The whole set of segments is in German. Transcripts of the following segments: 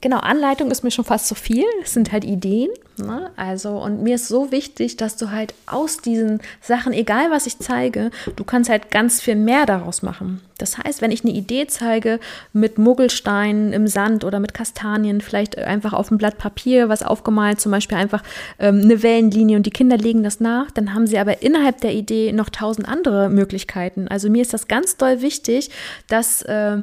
genau, Anleitung ist mir schon fast zu viel. Es sind halt Ideen. Ne? Also, und mir ist so wichtig, dass du halt aus diesen Sachen, egal was ich zeige, du kannst halt ganz viel mehr daraus machen. Das heißt, wenn ich eine Idee zeige mit Muggelsteinen im Sand oder mit Kastanien, vielleicht einfach auf einem Blatt Papier was aufgemalt, zum Beispiel einfach ähm, eine Wellenlinie und die Kinder legen das nach, dann haben sie aber innerhalb der Idee noch tausend andere Möglichkeiten. Also mir ist das ganz doll wichtig, dass äh,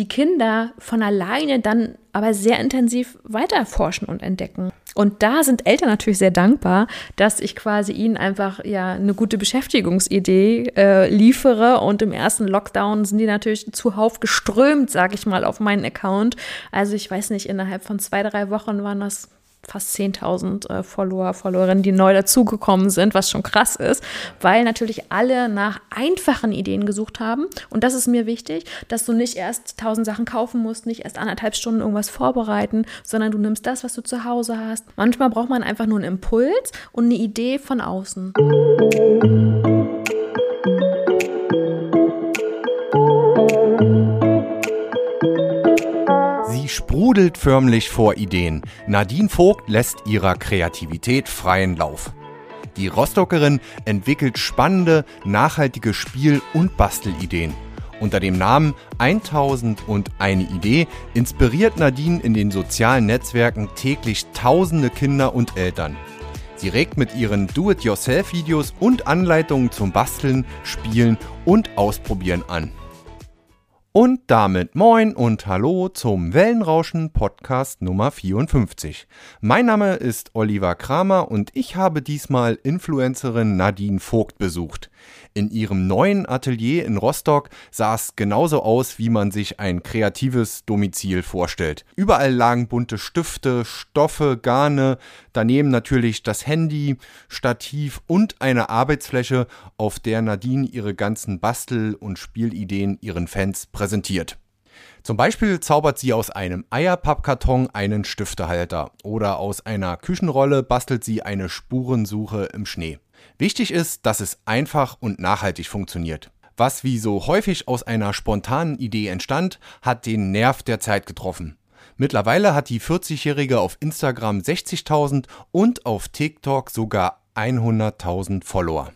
die Kinder von alleine dann aber sehr intensiv weiterforschen und entdecken. Und da sind Eltern natürlich sehr dankbar, dass ich quasi ihnen einfach ja eine gute Beschäftigungsidee äh, liefere. Und im ersten Lockdown sind die natürlich zuhauf geströmt, sage ich mal, auf meinen Account. Also ich weiß nicht, innerhalb von zwei, drei Wochen waren das fast 10.000 äh, Follower, Followerinnen, die neu dazugekommen sind, was schon krass ist, weil natürlich alle nach einfachen Ideen gesucht haben. Und das ist mir wichtig, dass du nicht erst 1000 Sachen kaufen musst, nicht erst anderthalb Stunden irgendwas vorbereiten, sondern du nimmst das, was du zu Hause hast. Manchmal braucht man einfach nur einen Impuls und eine Idee von außen. Sprudelt förmlich vor Ideen. Nadine Vogt lässt ihrer Kreativität freien Lauf. Die Rostockerin entwickelt spannende, nachhaltige Spiel- und Bastelideen. Unter dem Namen 1000 und eine Idee inspiriert Nadine in den sozialen Netzwerken täglich tausende Kinder und Eltern. Sie regt mit ihren Do-it-yourself-Videos und Anleitungen zum Basteln, Spielen und Ausprobieren an. Und damit moin und hallo zum Wellenrauschen Podcast Nummer 54. Mein Name ist Oliver Kramer und ich habe diesmal Influencerin Nadine Vogt besucht. In ihrem neuen Atelier in Rostock sah es genauso aus, wie man sich ein kreatives Domizil vorstellt. Überall lagen bunte Stifte, Stoffe, Garne, daneben natürlich das Handy, Stativ und eine Arbeitsfläche, auf der Nadine ihre ganzen Bastel- und Spielideen ihren Fans präsentiert. Zum Beispiel zaubert sie aus einem Eierpappkarton einen Stiftehalter oder aus einer Küchenrolle bastelt sie eine Spurensuche im Schnee. Wichtig ist, dass es einfach und nachhaltig funktioniert. Was wie so häufig aus einer spontanen Idee entstand, hat den Nerv der Zeit getroffen. Mittlerweile hat die 40-Jährige auf Instagram 60.000 und auf TikTok sogar 100.000 Follower.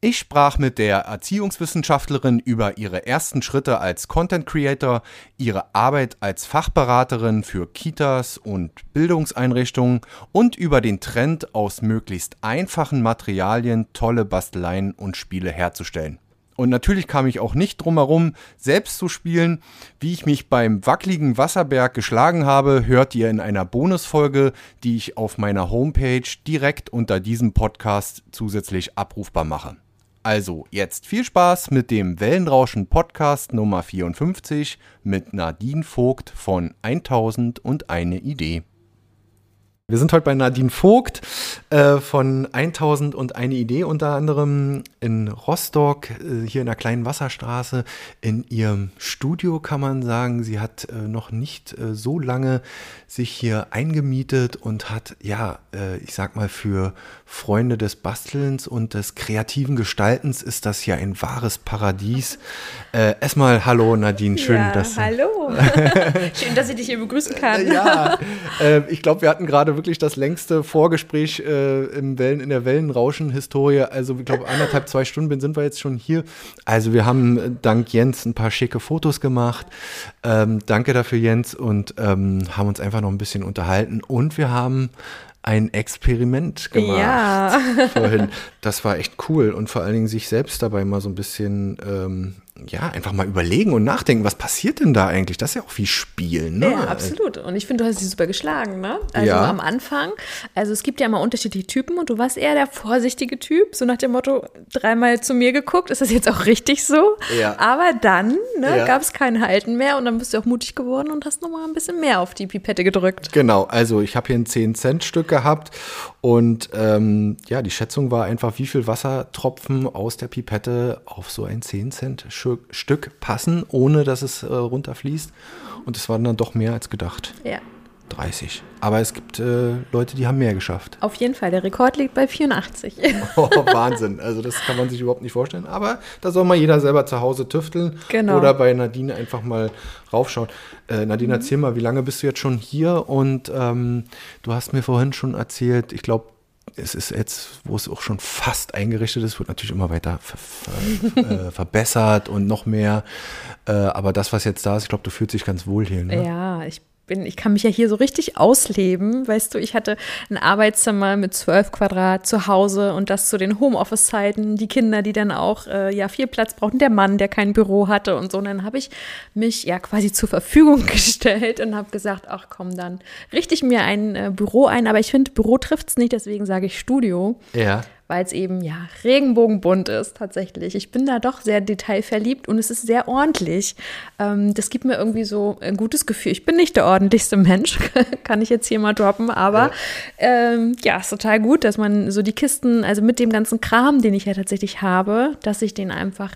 Ich sprach mit der Erziehungswissenschaftlerin über ihre ersten Schritte als Content Creator, ihre Arbeit als Fachberaterin für Kitas und Bildungseinrichtungen und über den Trend aus möglichst einfachen Materialien tolle Basteleien und Spiele herzustellen. Und natürlich kam ich auch nicht drum herum, selbst zu spielen. Wie ich mich beim wackeligen Wasserberg geschlagen habe, hört ihr in einer Bonusfolge, die ich auf meiner Homepage direkt unter diesem Podcast zusätzlich abrufbar mache. Also jetzt viel Spaß mit dem Wellenrauschen Podcast Nummer 54 mit Nadine Vogt von 1000 und eine Idee. Wir sind heute bei Nadine Vogt äh, von 1000 und eine Idee, unter anderem in Rostock, äh, hier in der kleinen Wasserstraße, in ihrem Studio kann man sagen. Sie hat äh, noch nicht äh, so lange sich hier eingemietet und hat, ja, äh, ich sag mal, für Freunde des Bastelns und des kreativen Gestaltens ist das hier ein wahres Paradies. Äh, erstmal hallo Nadine, schön, ja, dass Hallo. schön, dass ich dich hier begrüßen kann. ja, ich glaube, wir hatten gerade wirklich das längste Vorgespräch äh, im Wellen, in der Wellenrauschen-Historie. Also, ich glaube, anderthalb, zwei Stunden sind wir jetzt schon hier. Also, wir haben äh, dank Jens ein paar schicke Fotos gemacht. Ähm, danke dafür, Jens, und ähm, haben uns einfach noch ein bisschen unterhalten. Und wir haben ein Experiment gemacht ja. vorhin. Das war echt cool und vor allen Dingen sich selbst dabei mal so ein bisschen ähm, ja, einfach mal überlegen und nachdenken, was passiert denn da eigentlich? Das ist ja auch wie Spielen, ne? Ja, absolut. Und ich finde, du hast sie super geschlagen, ne? Also Ja. am Anfang, also es gibt ja immer unterschiedliche Typen und du warst eher der vorsichtige Typ, so nach dem Motto, dreimal zu mir geguckt, ist das jetzt auch richtig so? Ja. Aber dann ne, Ja. gab es kein Halten mehr und dann bist du auch mutig geworden und hast nochmal ein bisschen mehr auf die Pipette gedrückt. Genau, also ich habe hier ein 10-Cent-Stück gehabt und ähm, ja, die Schätzung war einfach, wie viel Wassertropfen aus der Pipette auf so ein 10-Cent-Stück passen, ohne dass es äh, runterfließt. Und es waren dann doch mehr als gedacht. Ja. 30. Aber es gibt äh, Leute, die haben mehr geschafft. Auf jeden Fall, der Rekord liegt bei 84. Oh, Wahnsinn. Also das kann man sich überhaupt nicht vorstellen. Aber da soll mal jeder selber zu Hause tüfteln Genau. oder bei Nadine einfach mal raufschauen. Äh, Nadine, erzähl mal, wie lange bist du jetzt schon hier? Und ähm, du hast mir vorhin schon erzählt, ich glaube, es ist jetzt, wo es auch schon fast eingerichtet ist, wird natürlich immer weiter ver ver äh, verbessert und noch mehr. Äh, aber das, was jetzt da ist, ich glaube, du fühlst dich ganz wohl hier. Ne? Ja, ich bin, ich kann mich ja hier so richtig ausleben. Weißt du, ich hatte ein Arbeitszimmer mit zwölf Quadrat zu Hause und das zu den Homeoffice-Zeiten. Die Kinder, die dann auch äh, ja viel Platz brauchten, der Mann, der kein Büro hatte und so. Und dann habe ich mich ja quasi zur Verfügung gestellt und habe gesagt, ach komm, dann richte ich mir ein äh, Büro ein. Aber ich finde, Büro trifft es nicht, deswegen sage ich Studio Ja. Weil es eben ja regenbogenbunt ist tatsächlich. Ich bin da doch sehr detailverliebt und es ist sehr ordentlich. Ähm, das gibt mir irgendwie so ein gutes Gefühl. Ich bin nicht der ordentlichste Mensch, kann ich jetzt hier mal droppen, aber ja. Ähm, ja, ist total gut, dass man so die Kisten, also mit dem ganzen Kram, den ich ja tatsächlich habe, dass ich den einfach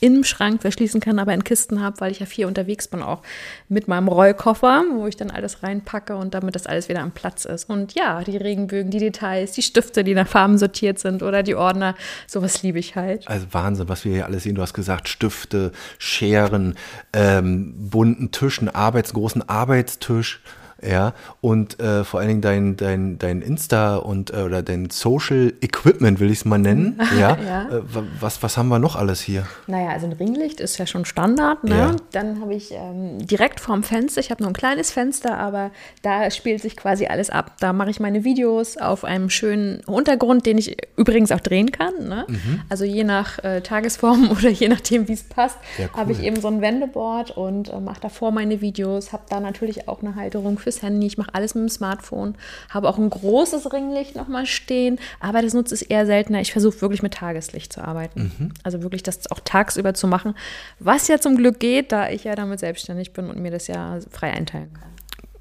im Schrank verschließen kann, aber in Kisten habe, weil ich ja viel unterwegs bin, auch mit meinem Rollkoffer, wo ich dann alles reinpacke und damit das alles wieder am Platz ist. Und ja, die Regenbögen, die Details, die Stifte, die nach Farben sortiert sind oder die Ordner, sowas liebe ich halt. Also Wahnsinn, was wir hier alles sehen. Du hast gesagt, Stifte, Scheren, ähm, bunten Tischen, Arbeits, großen Arbeitstisch. Ja, und äh, vor allen Dingen dein, dein, dein Insta und äh, oder dein Social Equipment, will ich es mal nennen. Ja. Ja. Äh, wa- was, was haben wir noch alles hier? Naja, also ein Ringlicht ist ja schon Standard. Ne? Ja. Dann habe ich ähm, direkt vorm Fenster, ich habe nur ein kleines Fenster, aber da spielt sich quasi alles ab. Da mache ich meine Videos auf einem schönen Untergrund, den ich übrigens auch drehen kann. Ne? Mhm. Also je nach äh, Tagesform oder je nachdem, wie es passt, Ja, cool. habe ich eben so ein Wendeboard und äh, mache davor meine Videos, habe da natürlich auch eine Halterung fürs Handy. Ich mache alles mit dem Smartphone, habe auch ein großes Ringlicht nochmal stehen, aber das nutze ich eher seltener. Ich versuche wirklich mit Tageslicht zu arbeiten. Mhm. Also wirklich das auch tagsüber zu machen, was ja zum Glück geht, da ich ja damit selbstständig bin und mir das ja frei einteilen kann.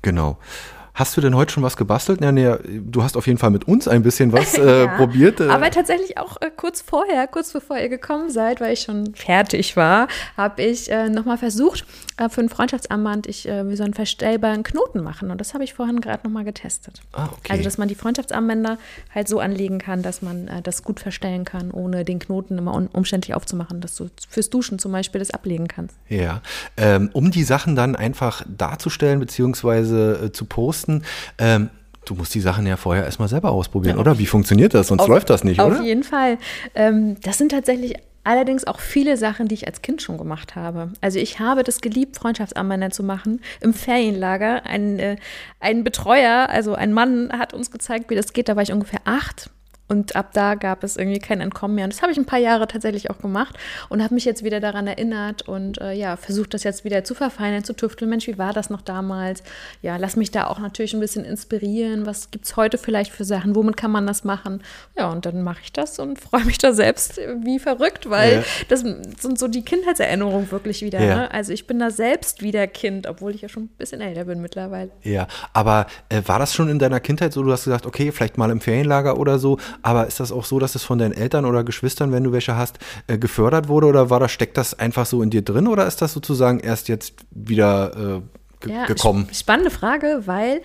Genau. Hast du denn heute schon was gebastelt? Ja, nee, du hast auf jeden Fall mit uns ein bisschen was äh, Ja, probiert. Äh, Aber tatsächlich auch äh, kurz vorher, kurz bevor ihr gekommen seid, weil ich schon fertig war, habe ich äh, nochmal versucht, äh, für ein Freundschaftsarmband ich äh, wie so einen verstellbaren Knoten machen. Und das habe ich vorhin gerade nochmal getestet. Ah, okay. Also, dass man die Freundschaftsarmbänder halt so anlegen kann, dass man äh, das gut verstellen kann, ohne den Knoten immer umständlich aufzumachen, dass du fürs Duschen zum Beispiel das ablegen kannst. Ja, ähm, um die Sachen dann einfach darzustellen beziehungsweise äh, zu posten, ähm, du musst die Sachen ja vorher erstmal selber ausprobieren, oder? Wie funktioniert das? Sonst Auf- läuft das nicht, Auf oder? jeden Fall. Ähm, das sind tatsächlich allerdings auch viele Sachen, die ich als Kind schon gemacht habe. Also ich habe das geliebt, Freundschaftsarmbänder zu machen im Ferienlager. Ein, äh, ein Betreuer, also ein Mann, hat uns gezeigt, wie das geht. Da war ich ungefähr acht. Und ab da gab es irgendwie kein Entkommen mehr. Und das habe ich ein paar Jahre tatsächlich auch gemacht und habe mich jetzt wieder daran erinnert und äh, ja, versucht das jetzt wieder zu verfeinern, zu tüfteln. Mensch, wie war das noch damals? Ja, lass mich da auch natürlich ein bisschen inspirieren. Was gibt es heute vielleicht für Sachen? Womit kann man das machen? Ja, und dann mache ich das und freue mich da selbst wie verrückt, weil Ja. das sind so die Kindheitserinnerungen wirklich wieder. Ja. Ne? Also ich bin da selbst wieder Kind, obwohl ich ja schon ein bisschen älter bin mittlerweile. Ja, aber äh, war das schon in deiner Kindheit so? Du hast gesagt, okay, vielleicht mal im Ferienlager oder so, aber ist das auch so, dass es von deinen Eltern oder Geschwistern, wenn du welche hast, äh, gefördert wurde oder war das, steckt das einfach so in dir drin oder ist das sozusagen erst jetzt wieder äh, Ja, gekommen? sp- Spannende Frage, weil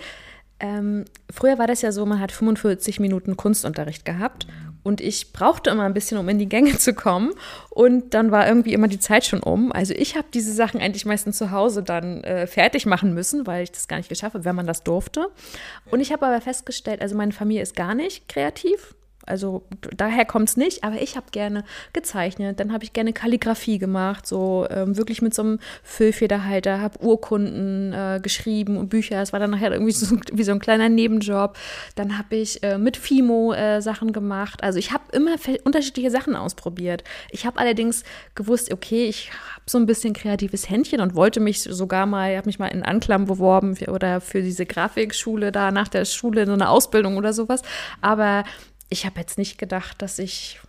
ähm, früher war das ja so, man hat 45 Minuten Kunstunterricht gehabt und ich brauchte immer ein bisschen, um in die Gänge zu kommen und dann war irgendwie immer die Zeit schon um. Also ich habe diese Sachen eigentlich meistens zu Hause dann äh, fertig machen müssen, weil ich das gar nicht geschafft habe, wenn man das durfte. Und ich habe aber festgestellt, also meine Familie ist gar nicht kreativ. Also daher kommt es nicht, aber ich habe gerne gezeichnet, dann habe ich gerne Kalligrafie gemacht, so ähm, wirklich mit so einem Füllfederhalter, habe Urkunden äh, geschrieben und Bücher. Es war dann nachher irgendwie so, wie so ein kleiner Nebenjob. Dann habe ich äh, mit Fimo äh, Sachen gemacht. Also ich habe immer unterschiedliche Sachen ausprobiert. Ich habe allerdings gewusst, okay, ich habe so ein bisschen kreatives Händchen und wollte mich sogar mal, habe mich mal in Anklam beworben für, oder für diese Grafikschule da nach der Schule so eine Ausbildung oder sowas. Aber ich habe jetzt nicht gedacht, dass ich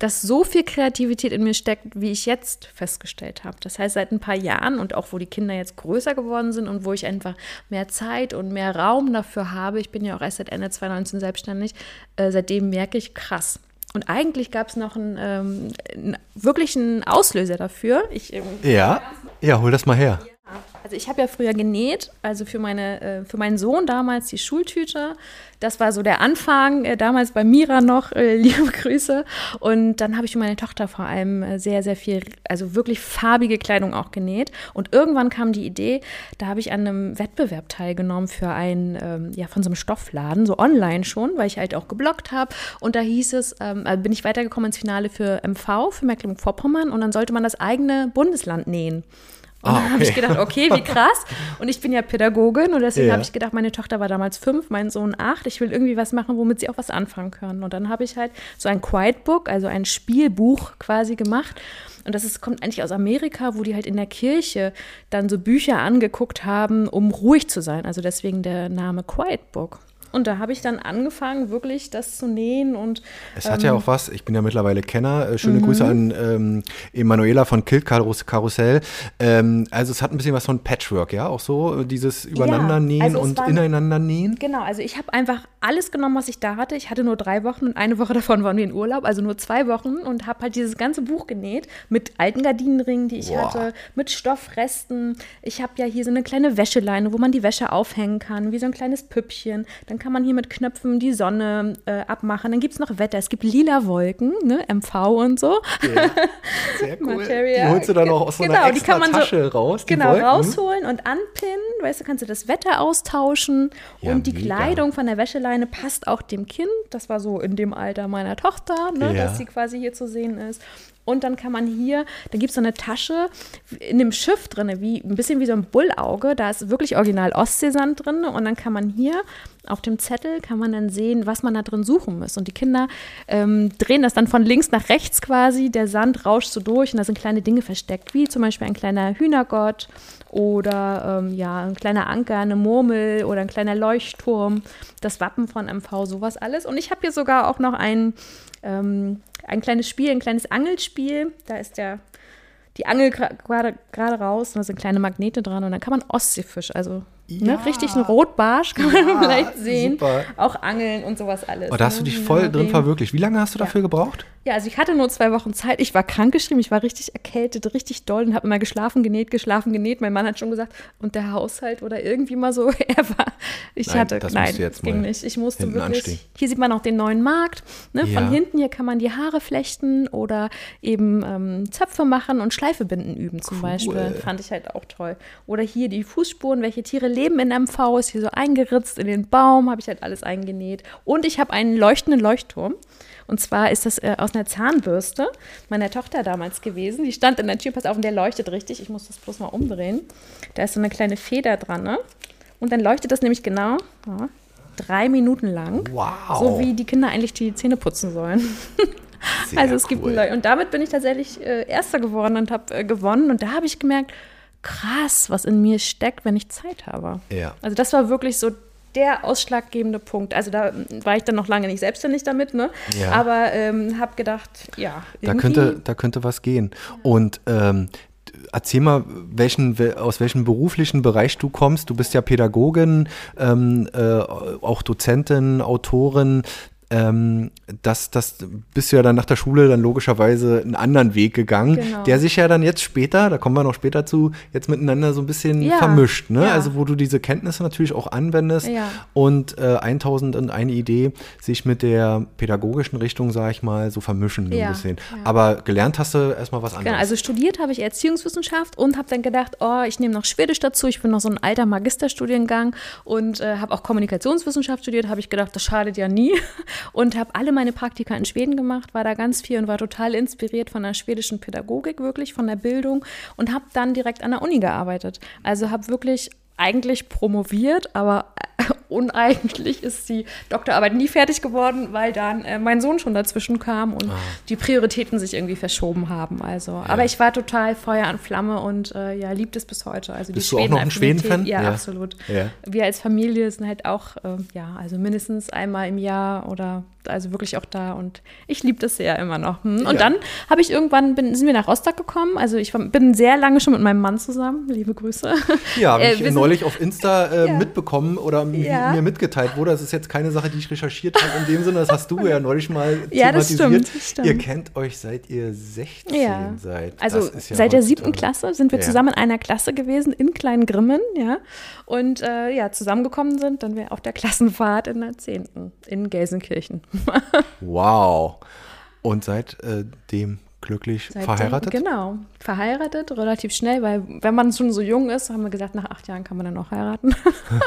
dass so viel Kreativität in mir steckt, wie ich jetzt festgestellt habe. Das heißt, seit ein paar Jahren und auch wo die Kinder jetzt größer geworden sind und wo ich einfach mehr Zeit und mehr Raum dafür habe, ich bin ja auch erst seit Ende 2019 selbstständig, äh, seitdem merke ich, krass. Und eigentlich gab es noch einen, ähm, einen wirklichen Auslöser dafür. Ich, ähm, Ja, ja, hol das mal her. Also ich habe ja früher genäht, also für, meine, äh, für meinen Sohn damals die Schultüte. Das war so der Anfang, äh, damals bei Mira noch, äh, liebe Grüße. Und dann habe ich für meine Tochter vor allem sehr, sehr viel, also wirklich farbige Kleidung auch genäht. Und irgendwann kam die Idee, da habe ich an einem Wettbewerb teilgenommen für einen, ähm, ja, von so einem Stoffladen, so online schon, weil ich halt auch geblockt habe. Und da hieß es, ähm, bin ich weitergekommen ins Finale für MV, für Mecklenburg-Vorpommern. Und dann sollte man das eigene Bundesland nähen. Und ah, dann habe ich gedacht, okay, wie krass. Und ich bin ja Pädagogin und deswegen ja. habe ich gedacht, meine Tochter war damals fünf, mein Sohn acht. Ich will irgendwie was machen, womit sie auch was anfangen können. Und dann habe ich halt so ein Quiet Book, also ein Spielbuch quasi gemacht. Und das ist, kommt eigentlich aus Amerika, wo die halt in der Kirche dann so Bücher angeguckt haben, um ruhig zu sein. Also deswegen der Name Quiet Book. Und da habe ich dann angefangen, wirklich das zu nähen und. Es hat ähm, ja auch was, ich bin ja mittlerweile Kenner. Äh, schöne mhm. Grüße an ähm, Emanuela von Kilt Karussell. Ähm, also es hat ein bisschen was von Patchwork, ja, auch so, dieses Übereinandernähen ja, also und waren, ineinander nähen. Genau, also ich habe einfach alles genommen, was ich da hatte. Ich hatte nur drei Wochen und eine Woche davon waren wir in Urlaub, also nur zwei Wochen und habe halt dieses ganze Buch genäht mit alten Gardinenringen, die ich Boah. hatte, mit Stoffresten. Ich habe ja hier so eine kleine Wäscheleine, wo man die Wäsche aufhängen kann, wie so ein kleines Püppchen. Dann kann man hier mit Knöpfen die Sonne äh, abmachen. Dann gibt es noch Wetter. Es gibt lila Wolken, ne? MV und so. Ja, sehr cool. Materia. Die holst du dann auch aus so genau, einer extra Tasche so, raus. genau, Wolken. rausholen und anpinnen. Weißt du, kannst du das Wetter austauschen. Ja, und die mega. Kleidung von der Wäscheleine passt auch dem Kind. Das war so in dem Alter meiner Tochter, ne? Ja. dass sie quasi hier zu sehen ist. Und dann kann man hier, da gibt es so eine Tasche in dem Schiff drin, wie, ein bisschen wie so ein Bullauge. Da ist wirklich original Ostseesand drin. Und dann kann man hier auf dem Zettel, kann man dann sehen, was man da drin suchen muss. Und die Kinder ähm, drehen das dann von links nach rechts quasi. Der Sand rauscht so durch und da sind kleine Dinge versteckt, wie zum Beispiel ein kleiner Hühnergott oder ähm, ja, ein kleiner Anker, eine Murmel oder ein kleiner Leuchtturm, das Wappen von MV, sowas alles. Und ich habe hier sogar auch noch ein ähm, ein kleines Spiel, ein kleines Angelspiel. Da ist der, die Angel gerade raus und da sind kleine Magnete dran und dann kann man Ostseefisch, also ja. Ne, richtig ein Rotbarsch kann ja, man vielleicht sehen. Super. Auch Angeln und sowas alles. Oh, da hast du ne? dich voll drin verwirklicht. Wie lange hast du dafür gebraucht? Ja, also ich hatte nur zwei Wochen Zeit. Ich war krankgeschrieben, ich war richtig erkältet, richtig doll und habe immer geschlafen, genäht, geschlafen, genäht. Mein Mann hat schon gesagt, und der Haushalt oder irgendwie mal so, er war, ich nein, hatte, das nein, jetzt ging nicht. Ich musste wirklich, anstehen. hier sieht man auch den neuen Markt. Ne? Von hinten hier kann man die Haare flechten oder eben ähm, Zöpfe machen und Schleife binden üben zum cool. Beispiel. Fand ich halt auch toll. Oder hier die Fußspuren, welche Tiere leben in MV, ist hier so eingeritzt in den Baum, habe ich halt alles eingenäht. Und ich habe einen leuchtenden Leuchtturm. Und zwar ist das äh, aus einer Zahnbürste meiner Tochter damals gewesen. Die stand in der Tür, pass auf, und der leuchtet richtig. Ich muss das bloß mal umdrehen. Da ist so eine kleine Feder dran, ne? Und dann leuchtet das nämlich genau ja, drei Minuten lang. Wow. So wie die Kinder eigentlich die Zähne putzen sollen. Also es gibt cool. und damit bin ich tatsächlich äh, Erster geworden und habe äh, gewonnen. Und da habe ich gemerkt, krass, was in mir steckt, wenn ich Zeit habe. Ja. Also das war wirklich so der ausschlaggebende Punkt. Also da war ich dann noch lange nicht selbstständig damit, ne? Ja. Aber ähm, habe gedacht, ja. Da könnte, da könnte was gehen. Und ähm, erzähl mal, welchen, aus welchem beruflichen Bereich du kommst. Du bist ja Pädagogin, ähm, äh, auch Dozentin, Autorin ähm, das, das bist du ja dann nach der Schule dann logischerweise einen anderen Weg gegangen, genau. der sich ja dann jetzt später, da kommen wir noch später zu, jetzt miteinander so ein bisschen ja. vermischt, ne? Ja. Also wo du diese Kenntnisse natürlich auch anwendest ja. und äh, 1000 und eine Idee sich mit der pädagogischen Richtung, sag ich mal, so vermischen ein bisschen. Aber gelernt hast du erstmal was genau, anderes. Genau, also studiert habe ich Erziehungswissenschaft und habe dann gedacht, oh, ich nehme noch Schwedisch dazu, ich bin noch so ein alter Magisterstudiengang und äh, habe auch Kommunikationswissenschaft studiert, habe ich gedacht, das schadet ja nie und habe alle meine Praktika in Schweden gemacht, war da ganz viel und war total inspiriert von der schwedischen Pädagogik, wirklich von der Bildung und habe dann direkt an der Uni gearbeitet. Also habe wirklich eigentlich promoviert, aber uneigentlich ist die Doktorarbeit nie fertig geworden, weil dann äh, mein Sohn schon dazwischen kam und ah. die Prioritäten sich irgendwie verschoben haben. Also, ja. aber ich war total Feuer an Flamme und äh, ja, liebt es bis heute. Also Bist die du auch noch ein Schweden-Fan? Ja, ja, absolut. Ja. Wir als Familie sind halt auch, äh, ja, also mindestens einmal im Jahr oder also wirklich auch da und ich liebe das sehr immer noch. Hm? Und dann habe ich irgendwann, bin, sind wir nach Rostock gekommen, also ich bin sehr lange schon mit meinem Mann zusammen, liebe Grüße. Ja, habe Äh, ich neulich auf Insta äh, mitbekommen oder Ja. mir mitgeteilt wurde. Das ist jetzt keine Sache, die ich recherchiert habe in dem Sinne. Das hast du ja neulich mal Ja, das thematisiert. stimmt, das stimmt. Ihr kennt euch seit ihr 16 Ja. seid. Also Das seit der siebten Klasse sind wir zusammen in einer Klasse gewesen, in Kleingrimmen, ja. Und äh, ja, zusammengekommen sind dann wir auf der Klassenfahrt in der zehnten in Gelsenkirchen. Wow. Und seitdem glücklich Seitdem- verheiratet? Genau, verheiratet, relativ schnell, weil wenn man schon so jung ist, haben wir gesagt, nach acht Jahren kann man dann auch heiraten.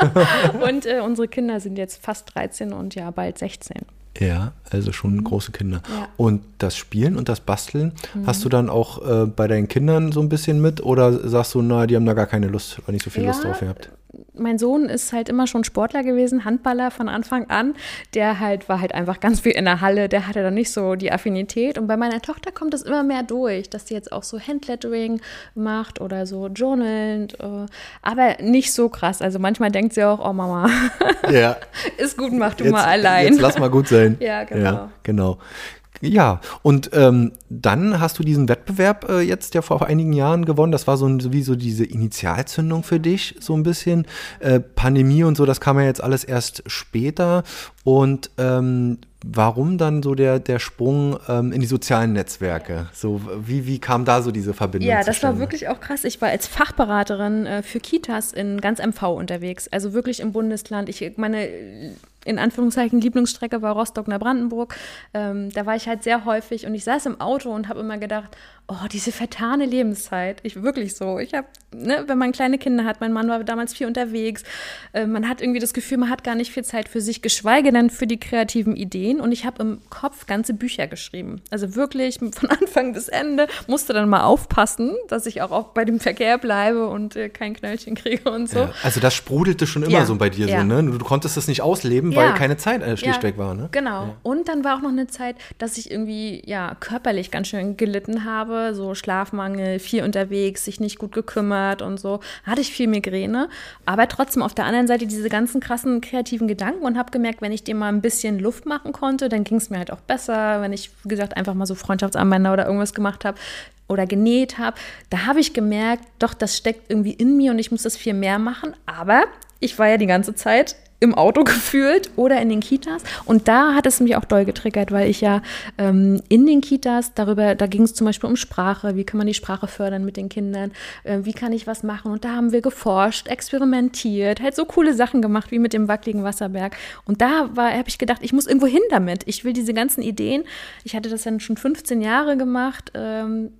und äh, unsere Kinder sind jetzt fast 13 und ja, bald 16. Ja, also schon große Kinder. Ja. Mhm. Und das Spielen und das Basteln, hast du dann auch äh, bei deinen Kindern so ein bisschen mit oder sagst du, na, die haben da gar keine Lust oder nicht so viel Lust Ja, drauf gehabt? Mein Sohn ist halt immer schon Sportler gewesen, Handballer von Anfang an. Der halt war halt einfach ganz viel in der Halle, der hatte dann nicht so die Affinität. Und bei meiner Tochter kommt das immer mehr durch, dass sie jetzt auch so Handlettering macht oder so journalnd. Äh, aber nicht so krass. Also manchmal denkt sie auch, oh Mama, Ja. ist gut, mach du jetzt, mal allein. Jetzt lass mal gut sein. Ja, genau. Ja, genau. Ja, und ähm, dann hast du diesen Wettbewerb äh, jetzt ja vor einigen Jahren gewonnen. Das war so, ein, wie so diese Initialzündung für dich, so ein bisschen. Äh, Pandemie und so, das kam ja jetzt alles erst später. Und ähm, warum dann so der, der Sprung ähm, in die sozialen Netzwerke? So, wie, wie kam da so diese Verbindung? Ja, das war wirklich auch krass. Ich war als Fachberaterin äh, für Kitas in ganz MV unterwegs, also wirklich im Bundesland. Ich meine in Anführungszeichen Lieblingsstrecke war Rostock-Neubrandenburg. Ähm, da war ich halt sehr häufig und ich saß im Auto und habe immer gedacht, oh, diese vertane Lebenszeit. Ich wirklich so. Ich habe, ne, wenn man kleine Kinder hat, mein Mann war damals viel unterwegs, äh, man hat irgendwie das Gefühl, man hat gar nicht viel Zeit für sich, geschweige denn für die kreativen Ideen. Und ich habe im Kopf ganze Bücher geschrieben. Also wirklich von Anfang bis Ende musste dann mal aufpassen, dass ich auch, bei dem Verkehr bleibe und äh, kein Knöllchen kriege und so. Ja, also das sprudelte schon immer Ja, so bei dir ja. so, ne? Du, du konntest das nicht ausleben, weil keine Zeit äh, schlichtweg war, ne? Genau. Und dann war auch noch eine Zeit, dass ich irgendwie ja körperlich ganz schön gelitten habe, so Schlafmangel, viel unterwegs, sich nicht gut gekümmert und so. Hatte ich viel Migräne, aber trotzdem auf der anderen Seite diese ganzen krassen kreativen Gedanken und habe gemerkt, wenn ich dem mal ein bisschen Luft machen konnte, dann ging es mir halt auch besser, wenn ich wie gesagt einfach mal so Freundschaftsarmbänder oder irgendwas gemacht habe oder genäht habe, da habe ich gemerkt, doch das steckt irgendwie in mir und ich muss das viel mehr machen, aber ich war ja die ganze Zeit im Auto gefühlt oder in den Kitas. Und da hat es mich auch doll getriggert, weil ich ja ähm, in den Kitas darüber, da ging es zum Beispiel um Sprache, wie kann man die Sprache fördern mit den Kindern, äh, wie kann ich was machen. Und da haben wir geforscht, experimentiert, halt so coole Sachen gemacht wie mit dem wackeligen Wasserberg. Und da habe ich gedacht, ich muss irgendwo hin damit. Ich will diese ganzen Ideen, ich hatte das dann schon 15 Jahre gemacht, ähm,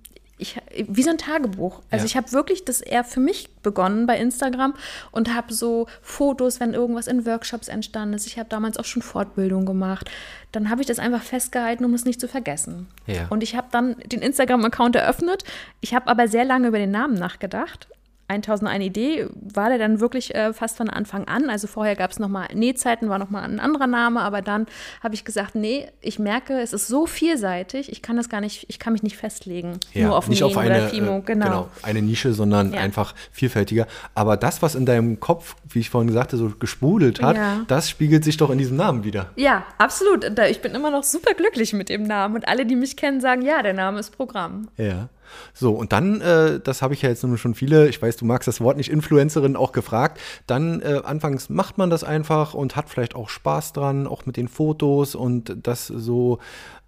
ich, wie so ein Tagebuch. Also Ja. ich habe wirklich das eher für mich begonnen bei Instagram und habe so Fotos, wenn irgendwas in Workshops entstanden ist. Ich habe damals auch schon Fortbildung gemacht. Dann habe ich das einfach festgehalten, um es nicht zu vergessen. Ja. Und ich habe dann den Instagram-Account eröffnet. Ich habe aber sehr lange über den Namen nachgedacht. 1001 Idee war der dann wirklich äh, fast von Anfang an. Also vorher gab es nochmal Nähzeiten, war nochmal ein anderer Name, aber dann habe ich gesagt, nee, ich merke, es ist so vielseitig, ich kann das gar nicht, ich kann mich nicht festlegen. Ja, nur auf nicht Nähen auf eine, oder Fimo, äh, genau. eine Nische, sondern Ja. einfach vielfältiger. Aber das, was in deinem Kopf, wie ich vorhin sagte, so gesprudelt hat, Ja. das spiegelt sich doch in diesem Namen wieder. Ja, absolut. Ich bin immer noch super glücklich mit dem Namen und alle, die mich kennen, sagen, ja, der Name ist Programm. Ja. So, und dann, äh, das habe ich ja jetzt nun schon viele, ich weiß, du magst das Wort nicht, Influencerin auch gefragt. Dann äh, anfangs macht man das einfach und hat vielleicht auch Spaß dran, auch mit den Fotos und das so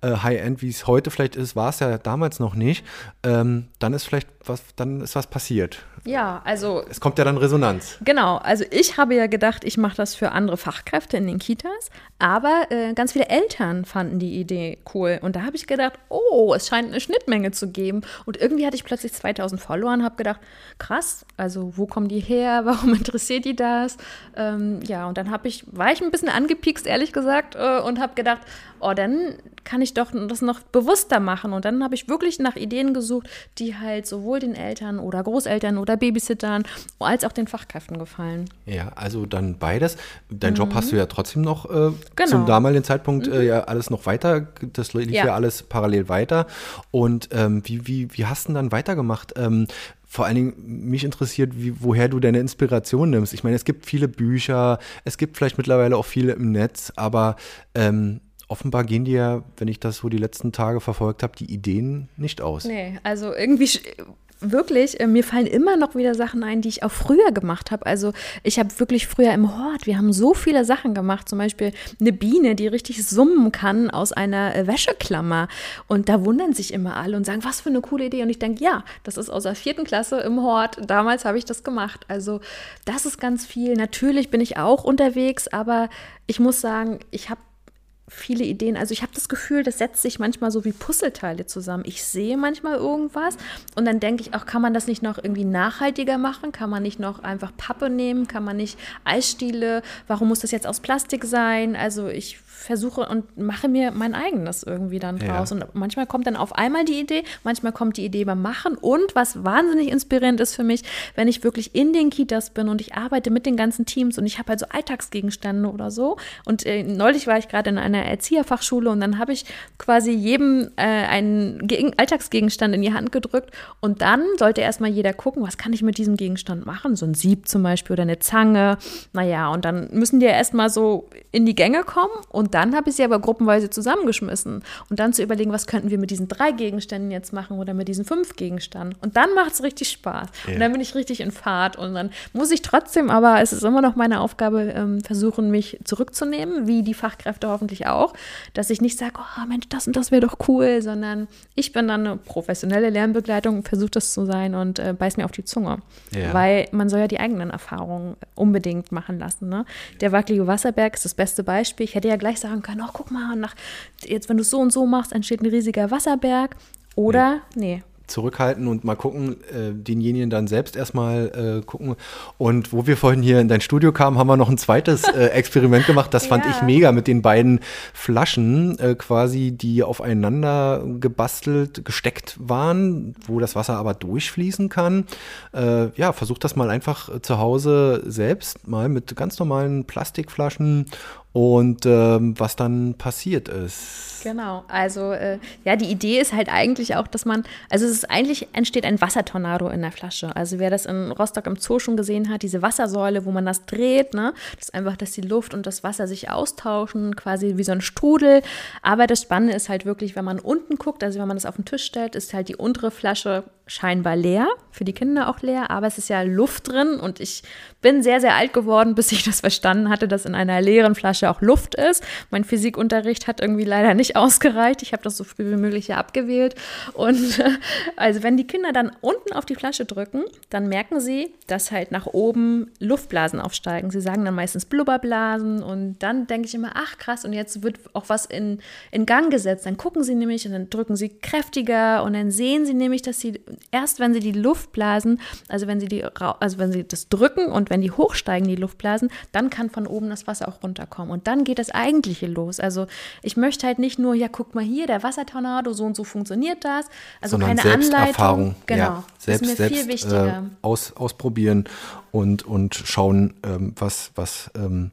äh, High-End, wie es heute vielleicht ist, war es ja damals noch nicht. Ähm, dann ist vielleicht was, dann ist was passiert. Ja, also Es kommt ja dann Resonanz. Genau, also ich habe ja gedacht, ich mache das für andere Fachkräfte in den Kitas, aber äh, ganz viele Eltern fanden die Idee cool. Und da habe ich gedacht, oh, es scheint eine Schnittmenge zu geben. Und irgendwie hatte ich plötzlich 2000 Follower und habe gedacht, krass, also wo kommen die her, warum interessiert die das? Ähm, ja, und dann habe ich, war ich ein bisschen angepikst, ehrlich gesagt, äh, und habe gedacht, oh, dann kann ich doch das noch bewusster machen. Und dann habe ich wirklich nach Ideen gesucht, die halt sowohl den Eltern oder Großeltern oder Babysittern als auch den Fachkräften gefallen. Ja, also dann beides. Dein Job hast du ja trotzdem noch äh, Genau. zum damaligen Zeitpunkt äh, ja alles noch weiter. Das lief ja, Ja. alles parallel weiter. Und ähm, wie, wie, wie hast du denn dann weitergemacht? Ähm, vor allen Dingen mich interessiert, wie, woher du deine Inspiration nimmst. Ich meine, es gibt viele Bücher, es gibt vielleicht mittlerweile auch viele im Netz, aber ähm, offenbar gehen dir, wenn ich das so die letzten Tage verfolgt habe, die Ideen nicht aus. Nee, also irgendwie wirklich, äh, mir fallen immer noch wieder Sachen ein, die ich auch früher gemacht habe. Also ich habe wirklich früher im Hort, wir haben so viele Sachen gemacht, zum Beispiel eine Biene, die richtig summen kann aus einer äh, Wäscheklammer. Und da wundern sich immer alle und sagen, was für eine coole Idee. Und ich denke, ja, das ist aus der vierten Klasse im Hort. Damals habe ich das gemacht. Also das ist ganz viel. Natürlich bin ich auch unterwegs, aber ich muss sagen, ich habe viele Ideen. Also ich habe das Gefühl, das setzt sich manchmal so wie Puzzleteile zusammen. Ich sehe manchmal irgendwas und dann denke ich auch, kann man das nicht noch irgendwie nachhaltiger machen? Kann man nicht noch einfach Pappe nehmen? Kann man nicht Eisstiele? Warum muss das jetzt aus Plastik sein? Also ich versuche und mache mir mein eigenes irgendwie dann draus. Ja. Und manchmal kommt dann auf einmal die Idee, manchmal kommt die Idee beim Machen. Und was wahnsinnig inspirierend ist für mich, wenn ich wirklich in den Kitas bin und ich arbeite mit den ganzen Teams und ich habe halt so Alltagsgegenstände oder so. Und äh, neulich war ich gerade in einer Erzieherfachschule und dann habe ich quasi jedem äh, einen Gegen Alltagsgegenstand in die Hand gedrückt. Und dann sollte erstmal jeder gucken, was kann ich mit diesem Gegenstand machen? So ein Sieb zum Beispiel oder eine Zange. Naja, und dann müssen die ja erstmal so in die Gänge kommen und dann habe ich sie aber gruppenweise zusammengeschmissen und dann zu überlegen, was könnten wir mit diesen drei Gegenständen jetzt machen oder mit diesen fünf Gegenständen. Und dann macht es richtig Spaß. Ja. Und dann bin ich richtig in Fahrt und dann muss ich trotzdem, aber es ist immer noch meine Aufgabe, ähm, versuchen, mich zurückzunehmen, wie die Fachkräfte hoffentlich auch, dass ich nicht sage, oh Mensch, das und das wäre doch cool, sondern ich bin dann eine professionelle Lernbegleitung, versuche das zu sein und äh, beiß mir auf die Zunge. Ja. Weil man soll ja die eigenen Erfahrungen unbedingt machen lassen. Ne? Der wackelige Wasserberg ist das beste Beispiel. Ich hätte ja gleich sagen können, ach guck mal, nach, jetzt wenn du so und so machst, entsteht ein riesiger Wasserberg. Oder, nee, nee zurückhalten und mal gucken, äh, denjenigen dann selbst erstmal äh, gucken. Und wo wir vorhin hier in dein Studio kamen, haben wir noch ein zweites äh, Experiment gemacht. Das fand ja. ich mega mit den beiden Flaschen äh, quasi, die aufeinander gebastelt, gesteckt waren, wo das Wasser aber durchfließen kann. Äh, ja, versucht das mal einfach zu Hause selbst mal mit ganz normalen Plastikflaschen und ähm, was dann passiert ist. Genau, also äh, ja, die Idee ist halt eigentlich auch, dass man, also es ist eigentlich entsteht ein Wassertornado in der Flasche. Also wer das in Rostock im Zoo schon gesehen hat, diese Wassersäule, wo man das dreht, ne, das ist einfach, dass die Luft und das Wasser sich austauschen, quasi wie so ein Strudel. Aber das Spannende ist halt wirklich, wenn man unten guckt, also wenn man das auf den Tisch stellt, ist halt die untere Flasche scheinbar leer, für die Kinder auch leer, aber es ist ja Luft drin und ich bin sehr, sehr alt geworden, bis ich das verstanden hatte, dass in einer leeren Flasche auch Luft ist. Mein Physikunterricht hat irgendwie leider nicht ausgereicht. Ich habe das so früh wie möglich ja abgewählt. Und äh, also wenn die Kinder dann unten auf die Flasche drücken, dann merken sie, dass halt nach oben Luftblasen aufsteigen. Sie sagen dann meistens Blubberblasen und dann denke ich immer, ach krass, und jetzt wird auch was in, in Gang gesetzt. Dann gucken sie nämlich und dann drücken sie kräftiger und dann sehen sie nämlich, dass sie erst wenn sie die Luftblasen, also wenn sie die, also wenn sie das drücken und wenn die hochsteigen, die Luftblasen, dann kann von oben das Wasser auch runterkommen. Und dann geht das Eigentliche los. Also ich möchte halt nicht nur, ja, guck mal hier, der Wassertornado, so und so funktioniert das. Also Sondern keine Anleitung. Genau. Ja, selbst, ist mir selbst, viel wichtiger. Äh, aus, ausprobieren und, und schauen, ähm, was, was ähm,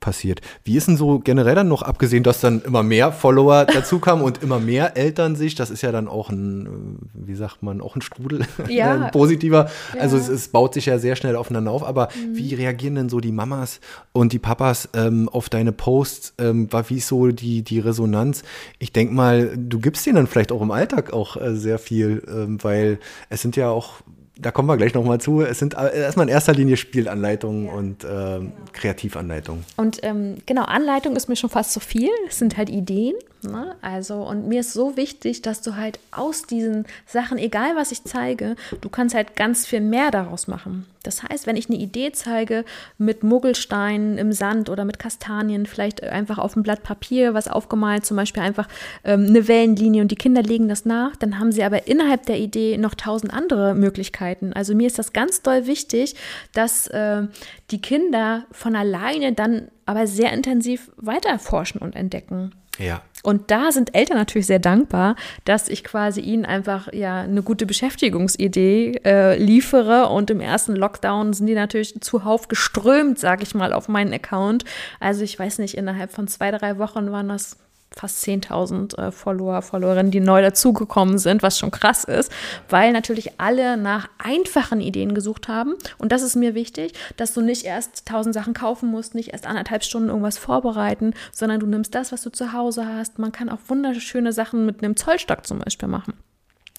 passiert. Wie ist denn so generell dann noch, abgesehen, dass dann immer mehr Follower dazu kamen und immer mehr Eltern sich, das ist ja dann auch ein, äh, wie sagt man, auch ein Strudel, ja. ein positiver. Ja. Also es, es, baut sich ja sehr schnell aufeinander auf. Aber mhm. wie reagieren denn so die Mamas und die Papas ähm, auf deine Posts? Ähm, wie ist so die, die Resonanz? Ich denke mal, du gibst denen dann vielleicht auch im Alltag auch äh, sehr viel, ähm, weil es sind ja auch da kommen wir gleich nochmal zu. Es sind äh, erstmal in erster Linie Spielanleitungen ja. und ähm, Kreativanleitungen. Und ähm, genau, Anleitung ist mir schon fast zu viel. Es sind halt Ideen. Ne? Also, und mir ist so wichtig, dass du halt aus diesen Sachen, egal was ich zeige, du kannst halt ganz viel mehr daraus machen. Das heißt, wenn ich eine Idee zeige mit Muggelsteinen im Sand oder mit Kastanien, vielleicht einfach auf einem Blatt Papier was aufgemalt, zum Beispiel einfach ähm, eine Wellenlinie und die Kinder legen das nach, dann haben sie aber innerhalb der Idee noch tausend andere Möglichkeiten. Also mir ist das ganz doll wichtig, dass äh, die Kinder von alleine dann aber sehr intensiv weiter forschen und entdecken. Ja. Und da sind Eltern natürlich sehr dankbar, dass ich quasi ihnen einfach ja eine gute Beschäftigungsidee äh, liefere. Und im ersten Lockdown sind die natürlich zuhauf geströmt, sage ich mal, auf meinen Account. Also ich weiß nicht, innerhalb von zwei, drei Wochen waren das fast 10.000 äh, Follower, Followerinnen, die neu dazugekommen sind, was schon krass ist, weil natürlich alle nach einfachen Ideen gesucht haben. Und das ist mir wichtig, dass du nicht erst tausend Sachen kaufen musst, nicht erst anderthalb Stunden irgendwas vorbereiten, sondern du nimmst das, was du zu Hause hast. Man kann auch wunderschöne Sachen mit einem Zollstock zum Beispiel machen.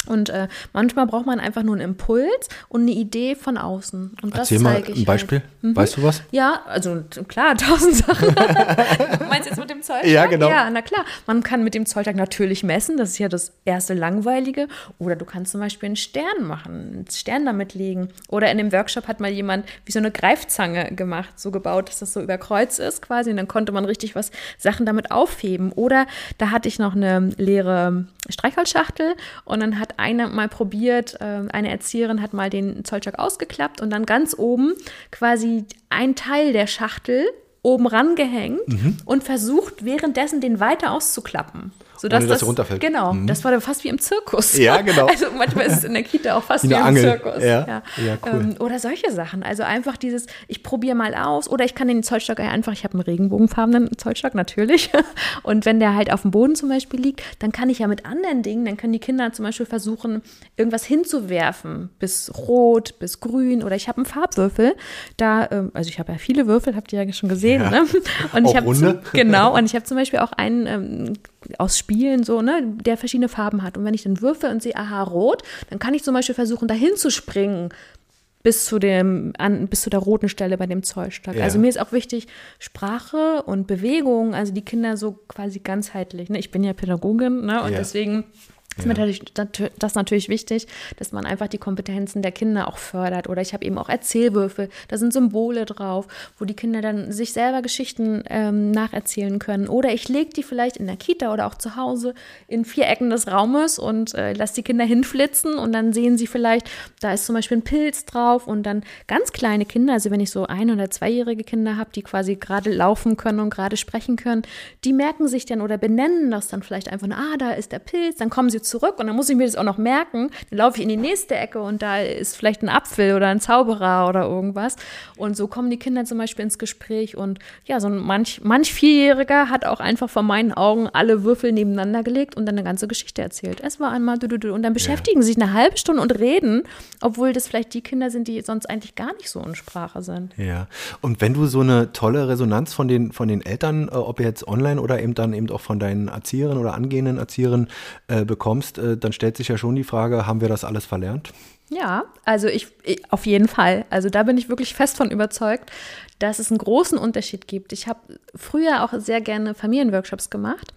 Und äh, manchmal braucht man einfach nur einen Impuls und eine Idee von außen. Und das Erzähl mal ein halt. Beispiel. Mhm. Weißt du was? Ja, also klar, tausend Sachen. du meinst jetzt mit dem Zolltag? Ja, genau. Ja, na klar. Man kann mit dem Zolltag natürlich messen. Das ist ja das erste Langweilige. Oder du kannst zum Beispiel einen Stern machen, einen Stern damit legen. Oder in dem Workshop hat mal jemand wie so eine Greifzange gemacht, so gebaut, dass das so über Kreuz ist quasi. Und dann konnte man richtig was Sachen damit aufheben. Oder da hatte ich noch eine leere Streichholzschachtel und dann hat eine mal probiert, ähm, eine Erzieherin hat mal den Zollstock ausgeklappt und dann ganz oben quasi ein Teil der Schachtel oben rangehängt mhm. und versucht währenddessen den weiter auszuklappen. Sodass Ohne, dass das, runterfällt. Genau, mhm. das war fast wie im Zirkus. Ja, genau. Also manchmal ist es in der Kita auch fast wie, wie im Angel. Zirkus. Ja, ja. ja cool. Ähm, oder solche Sachen. Also einfach dieses, ich probiere mal aus oder ich kann den Zollstock einfach, ich habe einen regenbogenfarbenen Zollstock natürlich. Und wenn der halt auf dem Boden zum Beispiel liegt, dann kann ich ja mit anderen Dingen, dann können die Kinder zum Beispiel versuchen, irgendwas hinzuwerfen, bis rot, bis grün oder ich habe einen Farbwürfel. Da, ähm, also ich habe ja viele Würfel, habt ihr ja schon gesehen. Ja. Ne? Und auch ich habe genau, und ich habe zum Beispiel auch einen ähm, aus Spielen so, ne, der verschiedene Farben hat. Und wenn ich dann würfe und sehe, aha, rot, dann kann ich zum Beispiel versuchen, dahin zu springen bis zu dem an, bis zu der roten Stelle bei dem Zollstock. Ja. Also mir ist auch wichtig Sprache und Bewegung, also die Kinder so quasi ganzheitlich. Ne? Ich bin ja Pädagogin, ne? Und ja. deswegen ist ja. mir das natürlich wichtig, dass man einfach die Kompetenzen der Kinder auch fördert. Oder ich habe eben auch Erzählwürfel, da sind Symbole drauf, wo die Kinder dann sich selber Geschichten ähm, nacherzählen können. Oder ich lege die vielleicht in der Kita oder auch zu Hause in vier Ecken des Raumes und äh, lasse die Kinder hinflitzen und dann sehen sie vielleicht, da ist zum Beispiel ein Pilz drauf und dann ganz kleine Kinder, also wenn ich so ein- oder zweijährige Kinder habe, die quasi gerade laufen können und gerade sprechen können, die merken sich dann oder benennen das dann vielleicht einfach, ah, da ist der Pilz, dann kommen sie zurück und dann muss ich mir das auch noch merken. Dann laufe ich in die nächste Ecke und da ist vielleicht ein Apfel oder ein Zauberer oder irgendwas. Und so kommen die Kinder zum Beispiel ins Gespräch und ja, so ein manch, manch Vierjähriger hat auch einfach vor meinen Augen alle Würfel nebeneinander gelegt und dann eine ganze Geschichte erzählt. Es war einmal und dann beschäftigen ja. sich eine halbe Stunde und reden, obwohl das vielleicht die Kinder sind, die sonst eigentlich gar nicht so in Sprache sind. Ja. Und wenn du so eine tolle Resonanz von den, von den Eltern, äh, ob jetzt online oder eben dann eben auch von deinen Erzieherinnen oder angehenden Erzieherinnen äh, bekommst, bekommst, äh, dann stellt sich ja schon die Frage, haben wir das alles verlernt? Ja, also ich, ich, auf jeden Fall. Also da bin ich wirklich fest von überzeugt, dass es einen großen Unterschied gibt. Ich habe früher auch sehr gerne Familienworkshops gemacht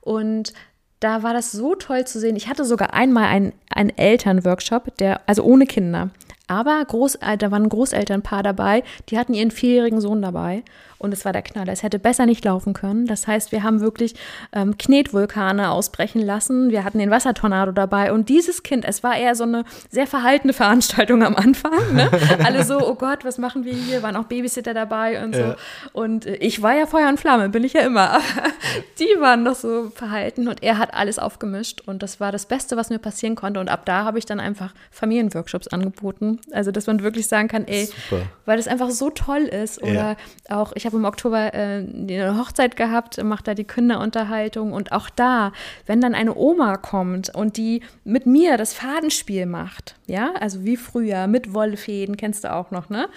und da war das so toll zu sehen. Ich hatte sogar einmal einen, einen Elternworkshop, der, also ohne Kinder. Aber Groß, da war ein Großelternpaar dabei, die hatten ihren vierjährigen Sohn dabei und es war der Knaller. Es hätte besser nicht laufen können. Das heißt, wir haben wirklich ähm, Knetvulkane ausbrechen lassen. Wir hatten den Wassertornado dabei und dieses Kind, es war eher so eine sehr verhaltene Veranstaltung am Anfang. Ne? Alle so, oh Gott, was machen wir hier? Waren auch Babysitter dabei und so. Ja. Und äh, ich war ja Feuer und Flamme, bin ich ja immer. Aber die waren noch so verhalten und er hat alles aufgemischt und das war das Beste, was mir passieren konnte. Und ab da habe ich dann einfach Familienworkshops angeboten. Also, dass man wirklich sagen kann, ey, Super. weil das einfach so toll ist. Oder ja. auch, ich habe im Oktober äh, eine Hochzeit gehabt, macht da die Kinderunterhaltung und auch da, wenn dann eine Oma kommt und die mit mir das Fadenspiel macht, ja, also wie früher mit Wollfäden, kennst du auch noch, ne?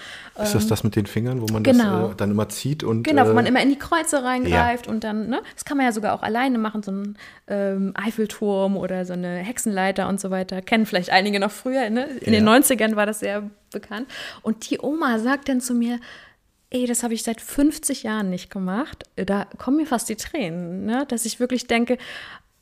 Ist das ähm, das mit den Fingern, wo man genau. das äh, dann immer zieht und genau, wo man äh, immer in die Kreuze reingreift ja. und dann, ne? Das kann man ja sogar auch alleine machen, so ein ähm, Eiffelturm oder so eine Hexenleiter und so weiter. Kennen vielleicht einige noch früher, ne? In ja. den 90ern war das sehr bekannt. Und die Oma sagt dann zu mir, ey, das habe ich seit 50 Jahren nicht gemacht. Da kommen mir fast die Tränen, ne? dass ich wirklich denke,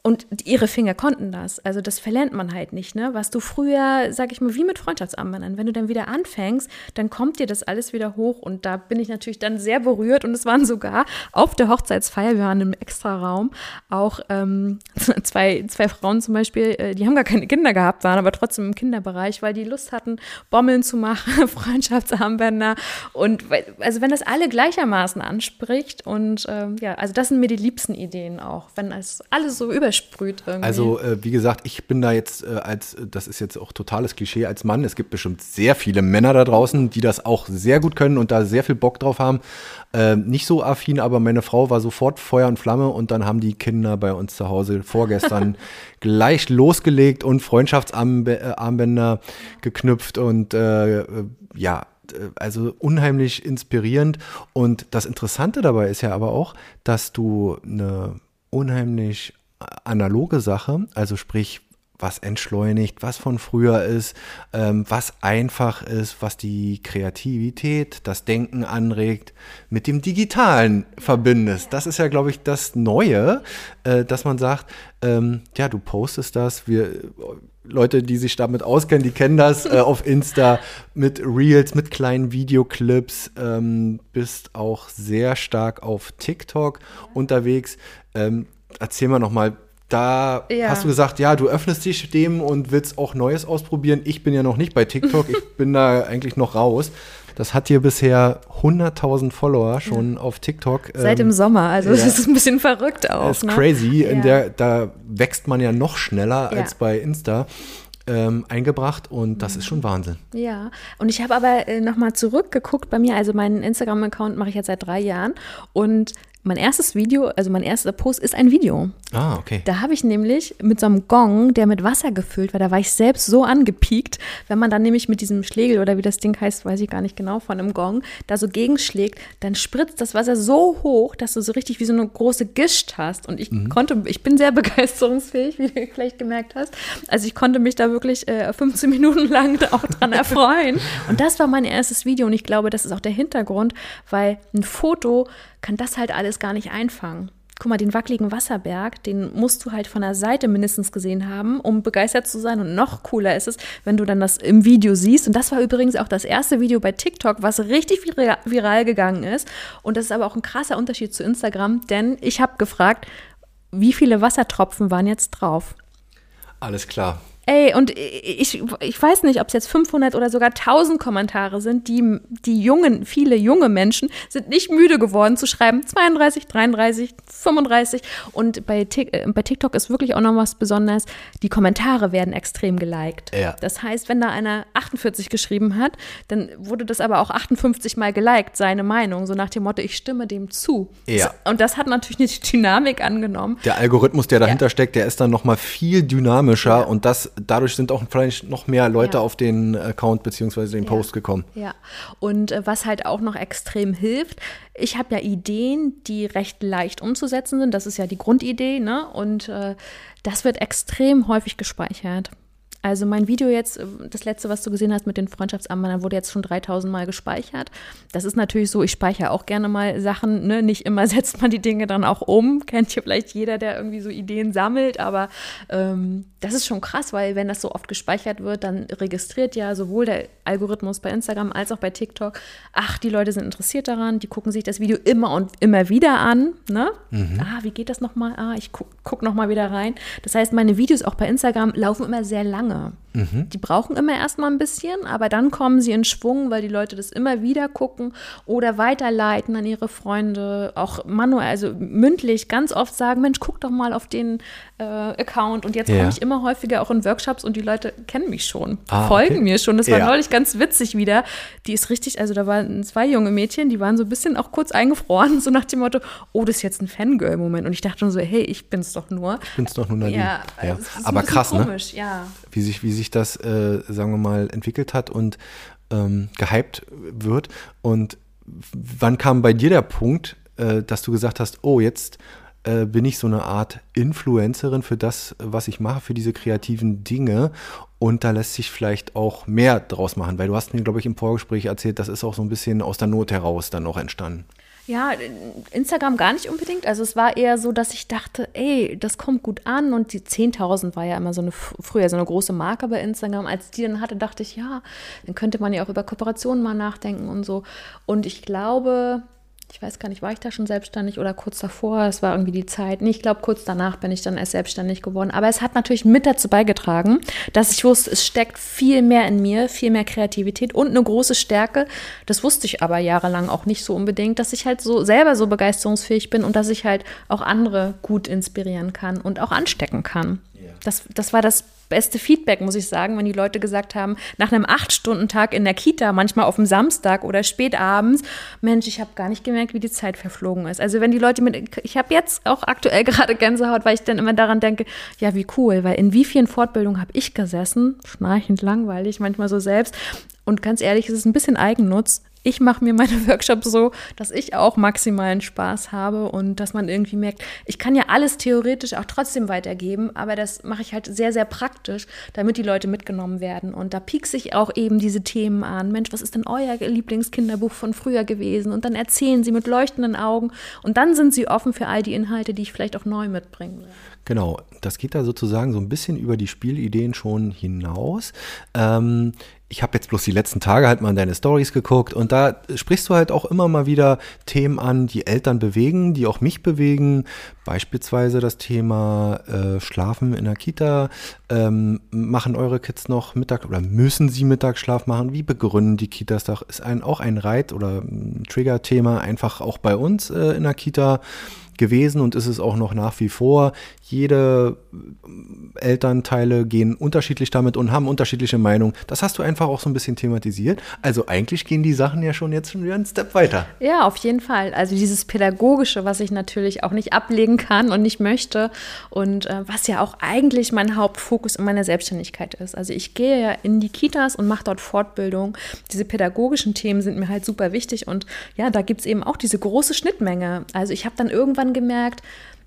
und ihre Finger konnten das. Also das verlernt man halt nicht, ne? Was du früher, sag ich mal, wie mit Freundschaftsarmbändern, wenn du dann wieder anfängst, dann kommt dir das alles wieder hoch. Und da bin ich natürlich dann sehr berührt. Und es waren sogar auf der Hochzeitsfeier, wir waren im Extraraum, auch ähm, zwei, zwei Frauen zum Beispiel, äh, die haben gar keine Kinder gehabt, waren aber trotzdem im Kinderbereich, weil die Lust hatten, Bommeln zu machen, Freundschaftsarmbänder. Und also wenn das alle gleichermaßen anspricht und ähm, ja, also das sind mir die liebsten Ideen auch, wenn es alles so über versprüht irgendwie. Also, äh, wie gesagt, ich bin da jetzt äh, als, das ist jetzt auch totales Klischee als Mann. Es gibt bestimmt sehr viele Männer da draußen, die das auch sehr gut können und da sehr viel Bock drauf haben. Äh, nicht so affin, aber meine Frau war sofort Feuer und Flamme und dann haben die Kinder bei uns zu Hause vorgestern gleich losgelegt und Freundschaftsarmbänder geknüpft und äh, ja, also unheimlich inspirierend. Und das Interessante dabei ist ja aber auch, dass du eine unheimlich analoge Sache, also sprich was entschleunigt, was von früher ist, ähm, was einfach ist, was die Kreativität, das Denken anregt, mit dem Digitalen verbindest. Das ist ja, glaube ich, das Neue, äh, dass man sagt, ähm, ja, du postest das, wir Leute, die sich damit auskennen, die kennen das äh, auf Insta mit Reels, mit kleinen Videoclips, ähm, bist auch sehr stark auf TikTok unterwegs. Ähm, erzähl mal nochmal, da ja. hast du gesagt, ja, du öffnest dich dem und willst auch Neues ausprobieren. Ich bin ja noch nicht bei TikTok, ich bin da eigentlich noch raus. Das hat hier bisher 100.000 Follower schon ja. auf TikTok. Seit ähm, dem Sommer, also ja. das ist ein bisschen verrückt auch. Das ist ne? crazy, in der, da wächst man ja noch schneller als bei Insta. Ähm, eingebracht und das ist schon Wahnsinn. Ja, und ich habe aber äh, nochmal zurückgeguckt bei mir, also meinen Instagram-Account mache ich jetzt seit drei Jahren und mein erstes Video, also mein erster Post ist ein Video. Ah, okay. Da habe ich nämlich mit so einem Gong, der mit Wasser gefüllt war, da war ich selbst so angepiekt, wenn man dann nämlich mit diesem Schlegel oder wie das Ding heißt, weiß ich gar nicht genau, von einem Gong, da so gegenschlägt, dann spritzt das Wasser so hoch, dass du so richtig wie so eine große Gischt hast. Und ich mhm. konnte, ich bin sehr begeisterungsfähig, wie du vielleicht gemerkt hast. Also ich konnte mich da wirklich äh, 15 Minuten lang auch dran erfreuen. Und das war mein erstes Video und ich glaube, das ist auch der Hintergrund, weil ein Foto kann das halt alles gar nicht einfangen. Guck mal, den wackeligen Wasserberg, den musst du halt von der Seite mindestens gesehen haben, um begeistert zu sein. Und noch cooler ist es, wenn du dann das im Video siehst. Und das war übrigens auch das erste Video bei TikTok, was richtig viral gegangen ist. Und das ist aber auch ein krasser Unterschied zu Instagram, denn ich habe gefragt, wie viele Wassertropfen waren jetzt drauf? Alles klar. Ey, und ich, ich weiß nicht, ob es jetzt 500 oder sogar 1000 Kommentare sind, die, die jungen, viele junge Menschen sind nicht müde geworden zu schreiben 32, 33, 35. Und bei, äh, bei TikTok ist wirklich auch noch was Besonderes. Die Kommentare werden extrem geliked. Ja. Das heißt, wenn da einer 48 geschrieben hat, dann wurde das aber auch 58 mal geliked, seine Meinung. So nach dem Motto, ich stimme dem zu. Ja. Und das hat natürlich eine Dynamik angenommen. Der Algorithmus, der dahinter ja. steckt, der ist dann noch mal viel dynamischer ja. und das dadurch sind auch vielleicht noch mehr Leute ja. auf den Account bzw. den Post gekommen. Ja, und äh, was halt auch noch extrem hilft, ich habe ja Ideen, die recht leicht umzusetzen sind. Das ist ja die Grundidee, ne? Und äh, das wird extrem häufig gespeichert. Also mein Video jetzt, äh, das letzte, was du gesehen hast mit den Freundschaftsarmbändern, wurde jetzt schon 3000 Mal gespeichert. Das ist natürlich so, ich speichere auch gerne mal Sachen, ne? nicht immer setzt man die Dinge dann auch um. Kennt ja vielleicht jeder, der irgendwie so Ideen sammelt, aber ähm, das ist schon krass, weil wenn das so oft gespeichert wird, dann registriert ja sowohl der Algorithmus bei Instagram als auch bei TikTok, ach, die Leute sind interessiert daran, die gucken sich das Video immer und immer wieder an. Ne? Mhm. Ah, wie geht das nochmal? Ah, ich gucke guck nochmal wieder rein. Das heißt, meine Videos auch bei Instagram laufen immer sehr lange lange. Mhm. Die brauchen immer erstmal ein bisschen, aber dann kommen sie in Schwung, weil die Leute das immer wieder gucken oder weiterleiten an ihre Freunde, auch manuell, also mündlich ganz oft sagen, Mensch, guck doch mal auf den äh, Account. Und jetzt ja. komme ich immer häufiger auch in Workshops und die Leute kennen mich schon, ah, folgen okay. mir schon. Das war ja. neulich ganz witzig wieder. Die ist richtig, also da waren zwei junge Mädchen, die waren so ein bisschen auch kurz eingefroren, so nach dem Motto, oh, das ist jetzt ein Fangirl-Moment. Und ich dachte schon so, hey, ich bin's doch nur. Ich bin's doch nur Nadine. Ja, ja. aber krass, ne? komisch, ne? Ja. Wie sich, wie sich das, äh, sagen wir mal, entwickelt hat und ähm, gehypt wird. Und wann kam bei dir der Punkt, äh, dass du gesagt hast, oh, jetzt äh, bin ich so eine Art Influencerin für das, was ich mache, für diese kreativen Dinge. Und da lässt sich vielleicht auch mehr draus machen, weil du hast mir, glaube ich, im Vorgespräch erzählt, das ist auch so ein bisschen aus der Not heraus dann noch entstanden. Ja, Instagram gar nicht unbedingt. Also es war eher so, dass ich dachte, ey, das kommt gut an. Und die 10.000 war ja immer so eine, früher so eine große Marke bei Instagram. Als die dann hatte, dachte ich, ja, dann könnte man ja auch über Kooperationen mal nachdenken und so. Und ich glaube, ich weiß gar nicht, war ich da schon selbstständig oder kurz davor? Es war irgendwie die Zeit. Nee, ich glaube, kurz danach bin ich dann erst selbstständig geworden. Aber es hat natürlich mit dazu beigetragen, dass ich wusste, es steckt viel mehr in mir, viel mehr Kreativität und eine große Stärke. Das wusste ich aber jahrelang auch nicht so unbedingt, dass ich halt so selber so begeisterungsfähig bin und dass ich halt auch andere gut inspirieren kann und auch anstecken kann. Das, das war das beste Feedback, muss ich sagen, wenn die Leute gesagt haben, nach einem Acht-Stunden-Tag in der Kita, manchmal auf dem Samstag oder spät abends, Mensch, ich habe gar nicht gemerkt, wie die Zeit verflogen ist. Also wenn die Leute mit, ich habe jetzt auch aktuell gerade Gänsehaut, weil ich dann immer daran denke, ja, wie cool, weil in wie vielen Fortbildungen habe ich gesessen, schnarchend langweilig, manchmal so selbst. Und ganz ehrlich, es ist ein bisschen Eigennutz, ich mache mir meine Workshops so, dass ich auch maximalen Spaß habe und dass man irgendwie merkt, ich kann ja alles theoretisch auch trotzdem weitergeben, aber das mache ich halt sehr, sehr praktisch, damit die Leute mitgenommen werden. Und da piekse ich auch eben diese Themen an. Mensch, was ist denn euer Lieblingskinderbuch von früher gewesen? Und dann erzählen sie mit leuchtenden Augen und dann sind sie offen für all die Inhalte, die ich vielleicht auch neu mitbringen will. Genau, das geht da sozusagen so ein bisschen über die Spielideen schon hinaus. Ähm, ich habe jetzt bloß die letzten Tage halt mal in deine Stories geguckt und da sprichst du halt auch immer mal wieder Themen an, die Eltern bewegen, die auch mich bewegen. Beispielsweise das Thema äh, Schlafen in der Kita. Ähm, machen eure Kids noch Mittag oder müssen sie Mittagsschlaf machen? Wie begründen die Kitas das? Ist ein, auch ein Reit- oder Trigger-Thema einfach auch bei uns äh, in der Kita gewesen und ist es auch noch nach wie vor. Jede äh, Elternteile gehen unterschiedlich damit und haben unterschiedliche Meinungen. Das hast du einfach auch so ein bisschen thematisiert. Also eigentlich gehen die Sachen ja schon jetzt schon wieder einen Step weiter. Ja, auf jeden Fall. Also dieses Pädagogische, was ich natürlich auch nicht ablegen kann und nicht möchte und äh, was ja auch eigentlich mein Hauptfokus in meiner Selbstständigkeit ist. Also ich gehe ja in die Kitas und mache dort Fortbildung. Diese pädagogischen Themen sind mir halt super wichtig und ja, da gibt es eben auch diese große Schnittmenge. Also ich habe dann irgendwann irgendwann gemerkt,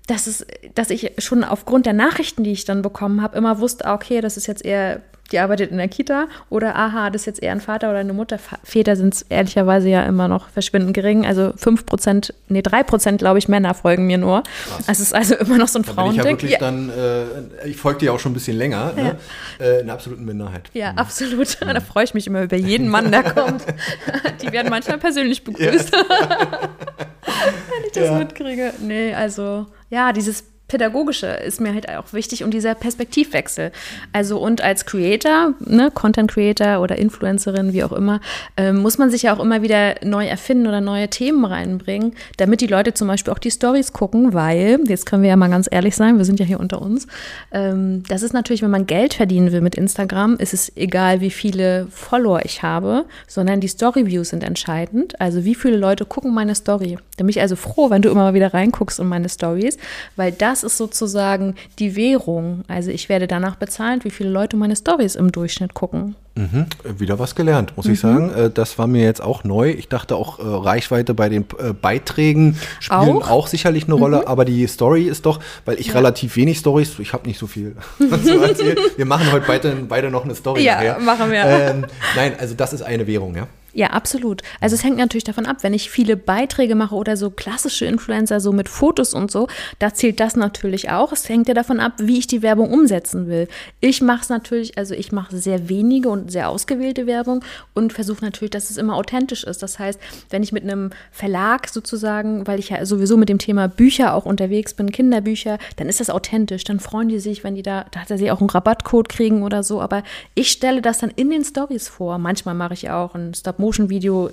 dass, es, dass ich schon aufgrund der Nachrichten, die ich dann bekommen habe, immer wusste, ah, okay, das ist jetzt eher, die arbeitet in der Kita oder aha, das ist jetzt eher ein Vater oder eine Mutter. Väter sind es ehrlicherweise ja immer noch verschwindend gering. Also 5 Prozent, nee, 3 Prozent, glaube ich, Männer folgen mir nur. Krass. Es ist also immer noch so ein da Frauending. Ich, ja ja. dann, äh, ich folge dir auch schon ein bisschen länger, ne? ja. ne? äh, in der absoluten Minderheit. Ja, mhm. absolut. Mhm. Da freue ich mich immer über jeden Mann, der kommt. die werden manchmal persönlich begrüßt. Wenn ich das mitkriege. Nee, also ja, dieses Pädagogische ist mir halt auch wichtig und dieser Perspektivwechsel. Also und als Creator, ne, Content Creator oder Influencerin, wie auch immer, äh, muss man sich ja auch immer wieder neu erfinden oder neue Themen reinbringen, damit die Leute zum Beispiel auch die Stories gucken, weil, jetzt können wir ja mal ganz ehrlich sein, wir sind ja hier unter uns, ähm, das ist natürlich, wenn man Geld verdienen will mit Instagram, ist es egal, wie viele Follower ich habe, sondern die Story-Views sind entscheidend. Also wie viele Leute gucken meine Story. Da bin ich also froh, wenn du immer mal wieder reinguckst in meine Stories, weil das das ist sozusagen die Währung. Also ich werde danach bezahlt, wie viele Leute meine Stories im Durchschnitt gucken. Mhm. Wieder was gelernt, muss mhm. ich sagen. Äh, das war mir jetzt auch neu. Ich dachte auch, äh, Reichweite bei den äh, Beiträgen spielen auch, auch sicherlich eine Rolle, mhm. aber die Story ist doch, weil ich ja. relativ wenig Stories, ich habe nicht so viel zu erzählen. Wir machen heute beide, beide noch eine Story. Ja, nachher. machen wir. Ähm, nein, also das ist eine Währung, ja. Ja, absolut. Also es hängt natürlich davon ab, wenn ich viele Beiträge mache oder so klassische Influencer, so mit Fotos und so, da zählt das natürlich auch. Es hängt ja davon ab, wie ich die Werbung umsetzen will. Ich mache es natürlich, also ich mache sehr wenige und sehr ausgewählte Werbung und versuche natürlich, dass es immer authentisch ist. Das heißt, wenn ich mit einem Verlag sozusagen, weil ich ja sowieso mit dem Thema Bücher auch unterwegs bin, Kinderbücher, dann ist das authentisch. Dann freuen die sich, wenn die da, da sie auch einen Rabattcode kriegen oder so. Aber ich stelle das dann in den Stories vor. Manchmal mache ich auch einen Stop Stop-Motion-Video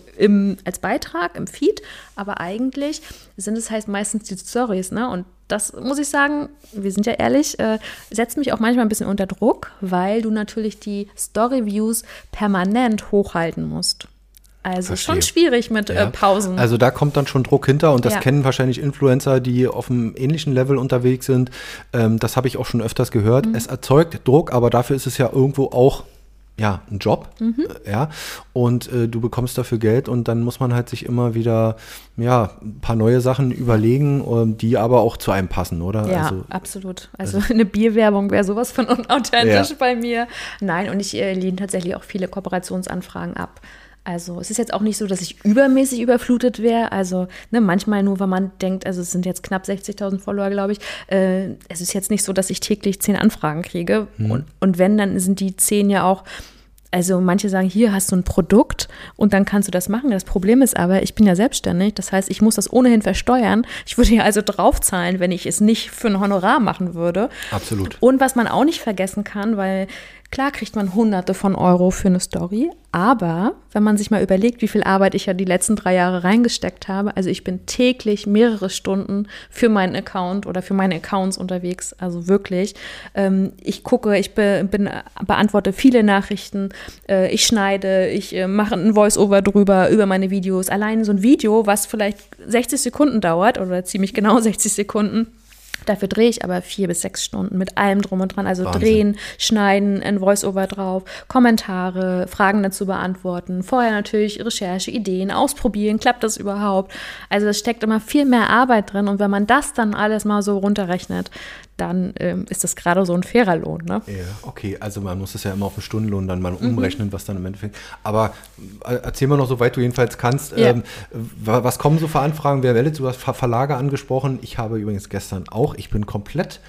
als Beitrag, im Feed, aber eigentlich sind es halt meistens die Stories, ne? Und das muss ich sagen, wir sind ja ehrlich, äh, setzt mich auch manchmal ein bisschen unter Druck, weil du natürlich die Story-Views permanent hochhalten musst. Also Verstehe. schon schwierig mit äh, ja. äh, Pausen. Also da kommt dann schon Druck hinter und das ja. kennen wahrscheinlich Influencer, die auf einem ähnlichen Level unterwegs sind. Ähm, das habe ich auch schon öfters gehört. Mhm. Es erzeugt Druck, aber dafür ist es ja irgendwo auch ja, ein Job, mhm. Äh, ja, und äh, du bekommst dafür Geld und dann muss man halt sich immer wieder, ja, ein paar neue Sachen überlegen, ähm, die aber auch zu einem passen, oder? Ja, also, absolut. Also, also eine Bierwerbung wäre sowas von unauthentisch ja. bei mir. Nein, und ich äh, lehne tatsächlich auch viele Kooperationsanfragen ab. Also es ist jetzt auch nicht so, dass ich übermäßig überflutet wäre. Also ne, manchmal nur, wenn man denkt, also es sind jetzt knapp 60.000 Follower, glaube ich. Äh, es ist jetzt nicht so, dass ich täglich zehn Anfragen kriege. Mhm. Und, und wenn, dann sind die zehn ja auch also manche sagen, hier hast du ein Produkt und dann kannst du das machen. Das Problem ist aber, ich bin ja selbstständig, das heißt, ich muss das ohnehin versteuern. Ich würde ja also draufzahlen, wenn ich es nicht für ein Honorar machen würde. Absolut. Und was man auch nicht vergessen kann, weil Klar kriegt man hunderte von Euro für eine Story, aber wenn man sich mal überlegt, wie viel Arbeit ich ja die letzten drei Jahre reingesteckt habe, also ich bin täglich mehrere Stunden für meinen Account oder für meine Accounts unterwegs, also wirklich. Ähm, ich gucke, ich be, bin, beantworte viele Nachrichten, äh, ich schneide, ich äh, mache ein Voice-Over drüber, über meine Videos. Allein so ein Video, was vielleicht 60 Sekunden dauert oder ziemlich genau 60 Sekunden, Dafür drehe ich aber vier bis sechs Stunden mit allem drum und dran. Also Wahnsinn. drehen, schneiden, ein Voice-Over drauf, Kommentare, Fragen dazu beantworten, vorher natürlich Recherche, Ideen, ausprobieren, klappt das überhaupt? Also es steckt immer viel mehr Arbeit drin und wenn man das dann alles mal so runterrechnet, dann ähm, ist das gerade so ein fairer Lohn. Ne? Ja, okay, also man muss das ja immer auf den Stundenlohn dann mal umrechnen, mhm. was dann im Endeffekt. Aber äh, erzähl mal noch, soweit du jedenfalls kannst, ja. ähm, was kommen so für Anfragen? Wer meldet? Du hast Verlage angesprochen. Ich habe übrigens gestern auch, ich bin komplett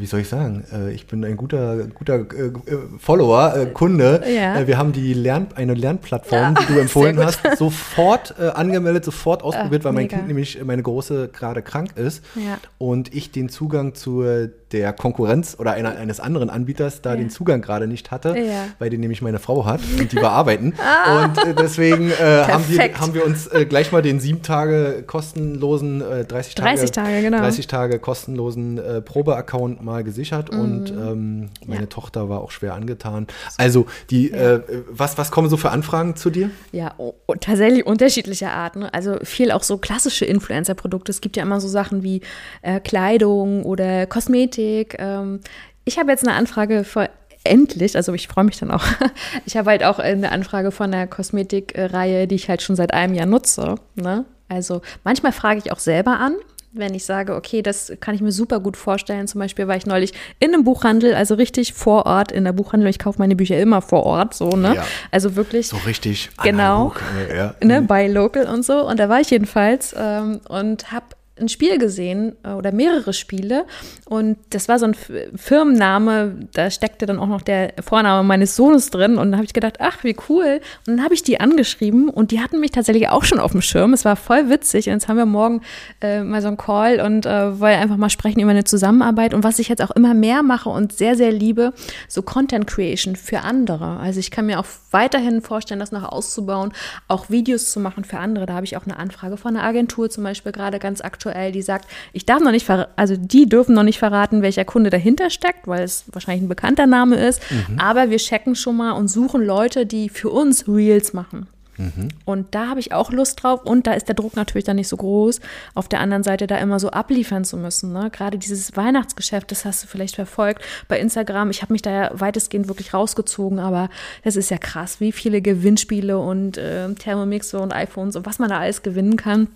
wie soll ich sagen, äh, ich bin ein guter, guter äh, Follower, Kunde. Ja. wir haben die Lern, eine Lernplattform, ja, die du empfohlen hast, sofort angemeldet, sofort ausprobiert, Ach, weil mein mega. Kind nämlich, meine Große, gerade krank ist. Ja. Und ich den Zugang zur der Konkurrenz oder einer, eines anderen Anbieters da ja. den Zugang gerade nicht hatte, ja. weil den nämlich meine Frau hat und die bearbeiten. ah. Und äh, deswegen äh, haben, wir, haben wir uns äh, gleich mal den sieben Tage kostenlosen, 30 Tage, 30 Tage, genau. 30 Tage kostenlosen Probe-Account mal gesichert mhm. und ähm, meine ja. Tochter war auch schwer angetan. Also die, äh, was, was kommen so für Anfragen zu dir? Ja, oh, tatsächlich unterschiedliche Arten. Also viel auch so klassische Influencer-Produkte. Es gibt ja immer so Sachen wie äh, Kleidung oder Kosmetik Kosmetik. Ähm, ich habe jetzt eine Anfrage für endlich, also ich freue mich dann auch. Ich habe halt auch eine Anfrage von der Kosmetikreihe, die ich halt schon seit einem Jahr nutze. Ne? Also manchmal frage ich auch selber an, wenn ich sage, okay, das kann ich mir super gut vorstellen. Zum Beispiel war ich neulich in einem Buchhandel, also richtig vor Ort in der Buchhandel. Ich kaufe meine Bücher immer vor Ort, so, ne? Ja. Also wirklich. So richtig. Genau. Analog, ja. Ne, bei Local und so. Und da war ich jedenfalls ähm, und habe ein Spiel gesehen äh, oder mehrere Spiele und das war so ein Firmenname, da steckte dann auch noch der Vorname meines Sohnes drin und da habe ich gedacht, ach, wie cool. Und dann habe ich die angeschrieben und die hatten mich tatsächlich auch schon auf dem Schirm. Es war voll witzig und jetzt haben wir morgen äh, mal so einen Call und äh, wollen einfach mal sprechen über eine Zusammenarbeit und was ich jetzt auch immer mehr mache und sehr, sehr liebe, so Content Creation für andere. Also ich kann mir auch weiterhin vorstellen, das noch auszubauen, auch Videos zu machen für andere. Da habe ich auch eine Anfrage von einer Agentur zum Beispiel gerade ganz aktuell aktuell, die sagt, ich darf noch nicht, also die dürfen noch nicht verraten, welcher Kunde dahinter steckt, weil es wahrscheinlich ein bekannter Name ist. Mhm. Aber wir checken schon mal und suchen Leute, die für uns Reels machen. Mhm. Und da habe ich auch Lust drauf und da ist der Druck natürlich dann nicht so groß, auf der anderen Seite da immer so abliefern zu müssen. Ne? Gerade dieses Weihnachtsgeschäft, das hast du vielleicht verfolgt bei Instagram. Ich habe mich da ja weitestgehend wirklich rausgezogen, aber das ist ja krass, wie viele Gewinnspiele und äh, Thermomixe und iPhones und was man da alles gewinnen kann.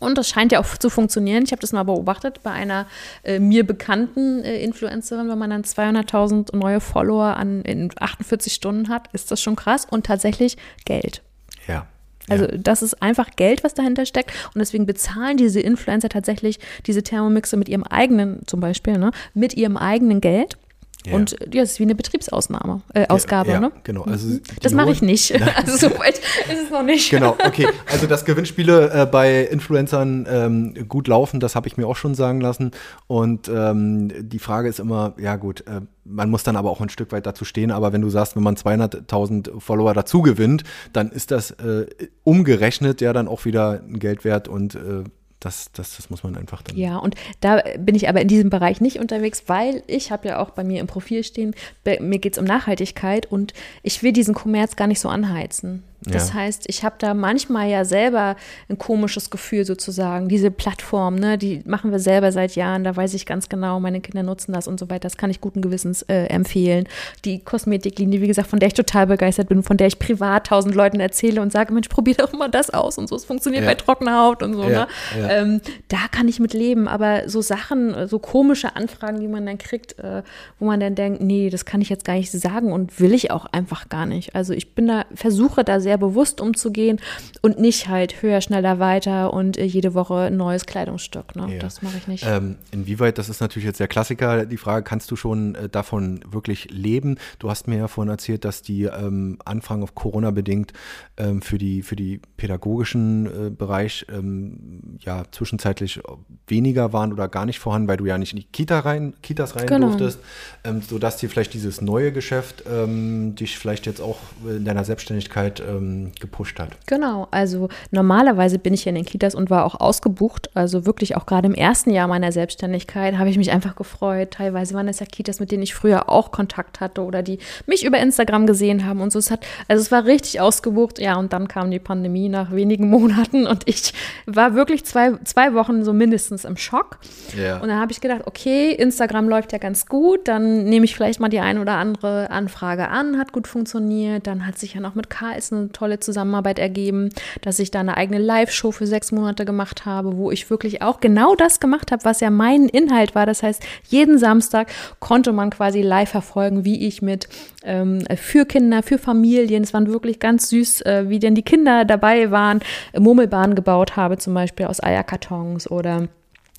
Und das scheint ja auch zu funktionieren. Ich habe das mal beobachtet bei einer äh, mir bekannten äh, Influencerin, wenn man dann 200.000 neue Follower an, in 48 Stunden hat, ist das schon krass und tatsächlich Geld. Ja. Also das ist einfach Geld, was dahinter steckt und deswegen bezahlen diese Influencer tatsächlich diese Thermomixe mit ihrem eigenen, zum Beispiel, ne, mit ihrem eigenen Geld ja. Und ja, es ist wie eine Betriebsausnahme, äh, Ausgabe, ja, ne? Genau. Also mhm. das mache ich nicht. also so weit ist es noch nicht. Genau, okay. Also dass Gewinnspiele äh, bei Influencern ähm, gut laufen, das habe ich mir auch schon sagen lassen. Und ähm, die Frage ist immer, ja gut, äh, man muss dann aber auch ein Stück weit dazu stehen. Aber wenn du sagst, wenn man 200.000 Follower dazu gewinnt, dann ist das äh, umgerechnet ja dann auch wieder ein Geld wert und äh, das, das, das muss man einfach dann. Ja, und da bin ich aber in diesem Bereich nicht unterwegs, weil ich habe ja auch bei mir im Profil stehen, mir geht es um Nachhaltigkeit und ich will diesen Kommerz gar nicht so anheizen. Das ja. heißt, ich habe da manchmal ja selber ein komisches Gefühl sozusagen. Diese Plattform, ne, die machen wir selber seit Jahren. Da weiß ich ganz genau, meine Kinder nutzen das und so weiter. Das kann ich guten Gewissens äh, empfehlen. Die Kosmetiklinie, wie gesagt, von der ich total begeistert bin, von der ich privat tausend Leuten erzähle und sage, Mensch, probier doch mal das aus und so. Es funktioniert ja. bei trockener Haut und so. Ja. Ne? Ähm, da kann ich mit leben. Aber so Sachen, so komische Anfragen, die man dann kriegt, äh, wo man dann denkt, nee, das kann ich jetzt gar nicht sagen und will ich auch einfach gar nicht. Also ich bin da, versuche da sehr sehr bewusst umzugehen und nicht halt höher, schneller, weiter und äh, jede Woche ein neues Kleidungsstück. Ne? Ja. Das mache ich nicht. Ähm, inwieweit, das ist natürlich jetzt der Klassiker, die Frage, kannst du schon äh, davon wirklich leben? Du hast mir ja vorhin erzählt, dass die ähm, Anfragen auf Corona bedingt ähm, für, die, für die pädagogischen äh, Bereich ähm, ja zwischenzeitlich weniger waren oder gar nicht vorhanden, weil du ja nicht in die Kita rein, Kitas rein genau. durftest, ähm, sodass dir vielleicht dieses neue Geschäft ähm, dich vielleicht jetzt auch in deiner Selbstständigkeit ähm, gepusht hat. Genau, also normalerweise bin ich ja in den Kitas und war auch ausgebucht, also wirklich auch gerade im ersten Jahr meiner Selbstständigkeit habe ich mich einfach gefreut. Teilweise waren es ja Kitas, mit denen ich früher auch Kontakt hatte oder die mich über Instagram gesehen haben und so. Es hat, also es war richtig ausgebucht, ja, und dann kam die Pandemie nach wenigen Monaten und ich war wirklich zwei, zwei Wochen so mindestens im Schock. Ja. Und dann habe ich gedacht, okay, Instagram läuft ja ganz gut, dann nehme ich vielleicht mal die eine oder andere Anfrage an, hat gut funktioniert. Dann hat sich ja noch mit Karls eine tolle Zusammenarbeit ergeben, dass ich da eine eigene Live-Show für sechs Monate gemacht habe, wo ich wirklich auch genau das gemacht habe, was ja mein Inhalt war. Das heißt, jeden Samstag konnte man quasi live verfolgen, wie ich mit ähm, für Kinder, für Familien, es waren wirklich ganz süß, äh, wie denn die Kinder dabei waren, Murmelbahnen gebaut habe, zum Beispiel aus Eierkartons oder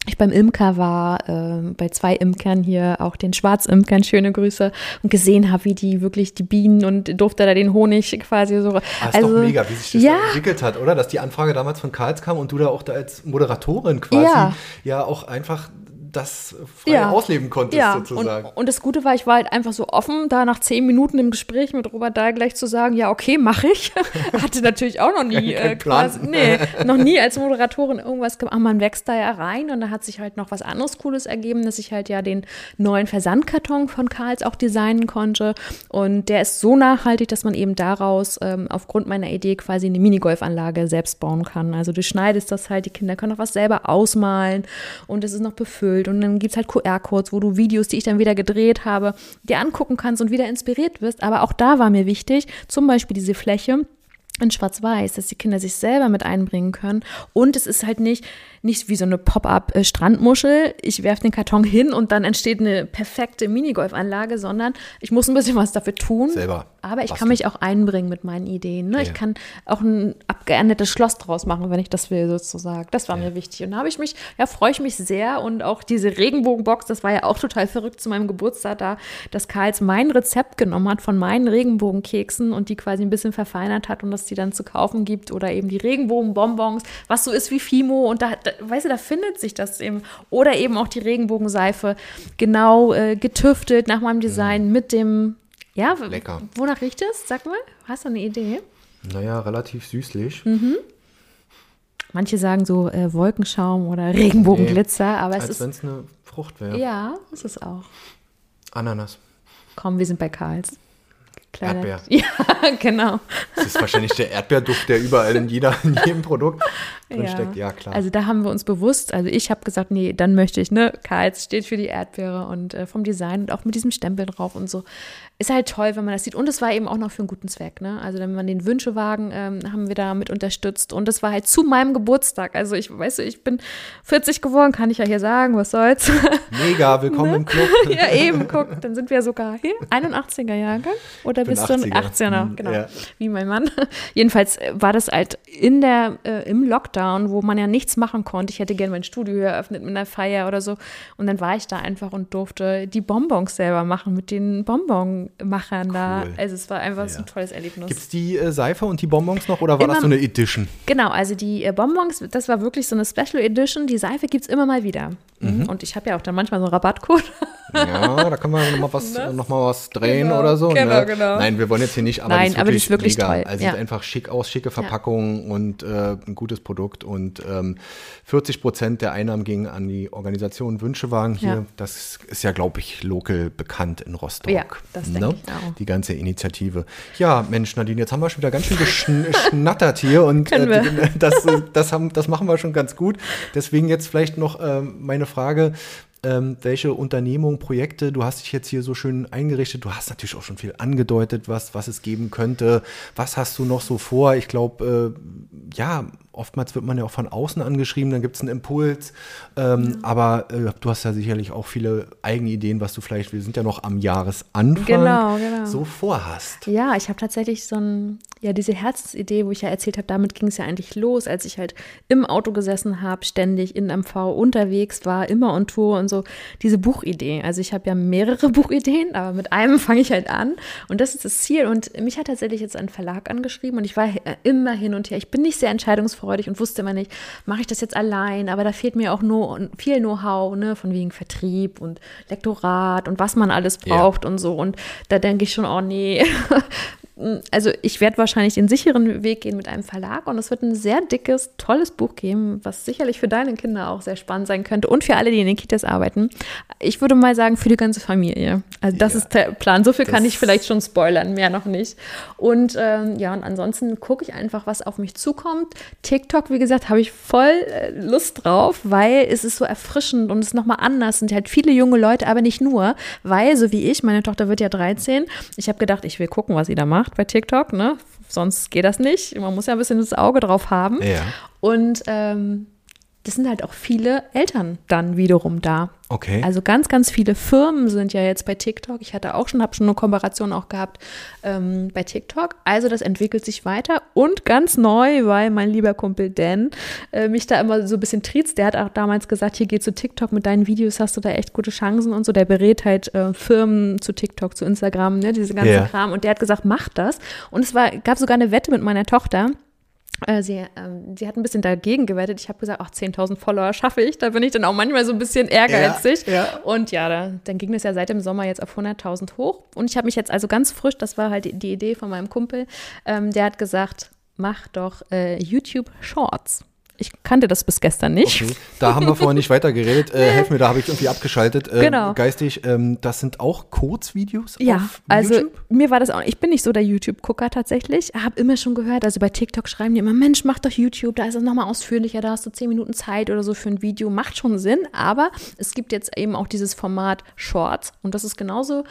ich beim Imker war, äh, bei zwei Imkern hier, auch den Schwarzimkern, schöne Grüße, und gesehen habe, wie die wirklich die Bienen und durfte da den Honig quasi so. Ah, ist also, doch mega, wie sich das ja. entwickelt hat, oder? Dass die Anfrage damals von Karls kam und du da auch da als Moderatorin quasi ja, ja auch einfach das frei ja. ausleben konntest, ja. sozusagen. Und, und, das Gute war, ich war halt einfach so offen, da nach zehn Minuten im Gespräch mit Robert Dahl gleich zu sagen, ja, okay, mache ich. Hatte natürlich auch noch nie, äh, quasi, nee, noch nie als Moderatorin irgendwas gemacht. Ah, man wächst da ja rein und da hat sich halt noch was anderes Cooles ergeben, dass ich halt ja den neuen Versandkarton von Karls auch designen konnte. Und der ist so nachhaltig, dass man eben daraus ähm, aufgrund meiner Idee quasi eine Minigolfanlage selbst bauen kann. Also du schneidest das halt, die Kinder können auch was selber ausmalen und es ist noch befüllt ausgefüllt und dann gibt es halt QR-Codes, wo du Videos, die ich dann wieder gedreht habe, dir angucken kannst und wieder inspiriert wirst. Aber auch da war mir wichtig, zum Beispiel diese Fläche in Schwarz-Weiß, dass die Kinder sich selber mit einbringen können. Und es ist halt nicht, nicht wie so eine Pop-up-Strandmuschel. Ich werfe den Karton hin und dann entsteht eine perfekte Minigolfanlage, sondern ich muss ein bisschen was dafür tun. Selber. Aber ich kann mich auch einbringen mit meinen Ideen. Ne? Ja. Ich kann auch ein abgeerntetes Schloss draus machen, wenn ich das will, sozusagen. Das war ja. mir wichtig. Und da habe ich mich, ja, freue ich mich sehr. Und auch diese Regenbogenbox, das war ja auch total verrückt zu meinem Geburtstag da, dass Karls mein Rezept genommen hat von meinen Regenbogenkeksen und die quasi ein bisschen verfeinert hat und das die dann zu kaufen gibt. Oder eben die Regenbogenbonbons, was so ist wie Fimo. Und da, da weißt du, da findet sich das eben. Oder eben auch die Regenbogenseife, genau äh, getüftelt nach meinem Design mhm. mit dem ja, lecker. Wonach riecht es? Sag mal, hast du eine Idee? Naja, relativ süßlich. Mhm. Manche sagen so äh, Wolkenschaum oder Regenbogenglitzer, nee, aber es als ist. wenn es eine Frucht wäre. Ja, ist es auch. Ananas. Komm, wir sind bei Karls. Kleiner. Erdbeer. Ja, genau. Das ist wahrscheinlich der Erdbeerduft, der überall in, jeder, in jedem Produkt drin ja. steckt. Ja, klar. Also da haben wir uns bewusst, also ich habe gesagt, nee, dann möchte ich, ne, Karls steht für die Erdbeere und äh, vom Design und auch mit diesem Stempel drauf und so ist halt toll, wenn man das sieht. Und es war eben auch noch für einen guten Zweck. Ne? Also wenn man den Wünschewagen ähm, haben wir da mit unterstützt. Und das war halt zu meinem Geburtstag. Also ich weiß, ich bin 40 geworden, kann ich ja hier sagen, was soll's. Mega, willkommen ne? im Club. ja, eben, guck, dann sind wir sogar hier. 81er Jahrgang. Oder bist du ein 18er? Mhm, genau. Ja. Wie mein Mann. Jedenfalls äh, war das halt in der, äh, im Lockdown, wo man ja nichts machen konnte. Ich hätte gerne mein Studio eröffnet mit einer Feier oder so. Und dann war ich da einfach und durfte die Bonbons selber machen mit den Bonbons. Machern cool. da. Also es war einfach ja. so ein tolles Erlebnis. Gibt es die äh, Seife und die Bonbons noch oder war immer, das so eine Edition? Genau, also die äh, Bonbons, das war wirklich so eine Special Edition. Die Seife gibt es immer mal wieder. Mhm. Und ich habe ja auch dann manchmal so einen Rabattcode. Ja, da kann man nochmal was, noch was drehen genau, oder so. Genau, ne? genau. Nein, wir wollen jetzt hier nicht, aber Nein, aber die ist wirklich mega. toll. Also ja. sieht einfach schick aus, schicke Verpackung ja. und äh, ein gutes Produkt. Und ähm, 40 Prozent der Einnahmen gingen an die Organisation Wünschewagen hier. Ja. Das ist ja, glaube ich, lokal bekannt in Rostock. Ja, das ne? Ich auch. Die ganze Initiative. Ja, Mensch, Nadine, jetzt haben wir schon wieder ganz schön geschnattert hier und äh, das, das, haben, das machen wir schon ganz gut. Deswegen jetzt vielleicht noch äh, meine Frage, ähm, welche Unternehmungen, Projekte, du hast dich jetzt hier so schön eingerichtet, du hast natürlich auch schon viel angedeutet, was, was es geben könnte. Was hast du noch so vor? Ich glaube, äh, ja, oftmals wird man ja auch von außen angeschrieben, dann gibt es einen Impuls. Ähm, mhm. Aber äh, du hast ja sicherlich auch viele eigene Ideen, was du vielleicht, wir sind ja noch am Jahresanfang, genau, genau. so vorhast. Ja, ich habe tatsächlich so ein, ja, diese Herzensidee, wo ich ja erzählt habe, damit ging es ja eigentlich los, als ich halt im Auto gesessen habe, ständig in MV unterwegs war, immer on Tour und so. Diese Buchidee. Also ich habe ja mehrere Buchideen, aber mit einem fange ich halt an. Und das ist das Ziel. Und mich hat tatsächlich jetzt ein Verlag angeschrieben und ich war immer hin und her. Ich bin nicht sehr entscheidungsfreudig und wusste immer nicht, mache ich das jetzt allein, aber da fehlt mir auch nur viel Know-how, ne, von wegen Vertrieb und Lektorat und was man alles braucht ja. und so. Und da denke ich schon, oh nee, also ich werde wahrscheinlich den sicheren Weg gehen mit einem Verlag und es wird ein sehr dickes, tolles Buch geben, was sicherlich für deine Kinder auch sehr spannend sein könnte und für alle, die in den Kitas arbeiten. Ich würde mal sagen, für die ganze Familie. Also das ja, ist der Plan. So viel kann ich vielleicht schon spoilern, mehr noch nicht. Und ähm, ja, und ansonsten gucke ich einfach, was auf mich zukommt. TikTok, wie gesagt, habe ich voll äh, Lust drauf, weil es ist so erfrischend und es ist nochmal anders. Sind halt viele junge Leute, aber nicht nur, weil, so wie ich, meine Tochter wird ja 13, ich habe gedacht, ich will gucken, was sie da macht bei TikTok, ne? Sonst geht das nicht. Man muss ja ein bisschen das Auge drauf haben. Ja. Und ähm, das sind halt auch viele Eltern dann wiederum da. Okay. Also ganz, ganz viele Firmen sind ja jetzt bei TikTok. Ich hatte auch schon, habe schon eine Kooperation auch gehabt ähm, bei TikTok. Also das entwickelt sich weiter und ganz neu, weil mein lieber Kumpel Dan äh, mich da immer so ein bisschen triezt. Der hat auch damals gesagt, hier geh zu TikTok mit deinen Videos, hast du da echt gute Chancen und so. Der berät halt äh, Firmen zu TikTok, zu Instagram, ne, diese ganze yeah. Kram. Und der hat gesagt, mach das. Und es war, gab sogar eine Wette mit meiner Tochter sie, ähm, sie hat ein bisschen dagegen gewettet. Ich habe gesagt, ach, 10.000 Follower schaffe ich. Da bin ich dann auch manchmal so ein bisschen ehrgeizig. Ja, ja. Und ja, da, dann ging es ja seit dem Sommer jetzt auf 100.000 hoch. Und ich habe mich jetzt also ganz frisch, das war halt die, die Idee von meinem Kumpel, ähm, der hat gesagt, mach doch äh, YouTube Shorts. Ich kannte das bis gestern nicht. Okay. Da haben wir vorhin nicht weiter geredet. Äh, helf mir, da habe ich irgendwie abgeschaltet. Äh, genau. Geistig, ähm, das sind auch Kurzvideos ja, auf also YouTube? mir war das auch, ich bin nicht so der YouTube-Gucker tatsächlich. Habe immer schon gehört, also bei TikTok schreiben die immer, Mensch, mach doch YouTube, da ist es nochmal ausführlicher, da hast du zehn Minuten Zeit oder so für ein Video. Macht schon Sinn, aber es gibt jetzt eben auch dieses Format Shorts und das ist genauso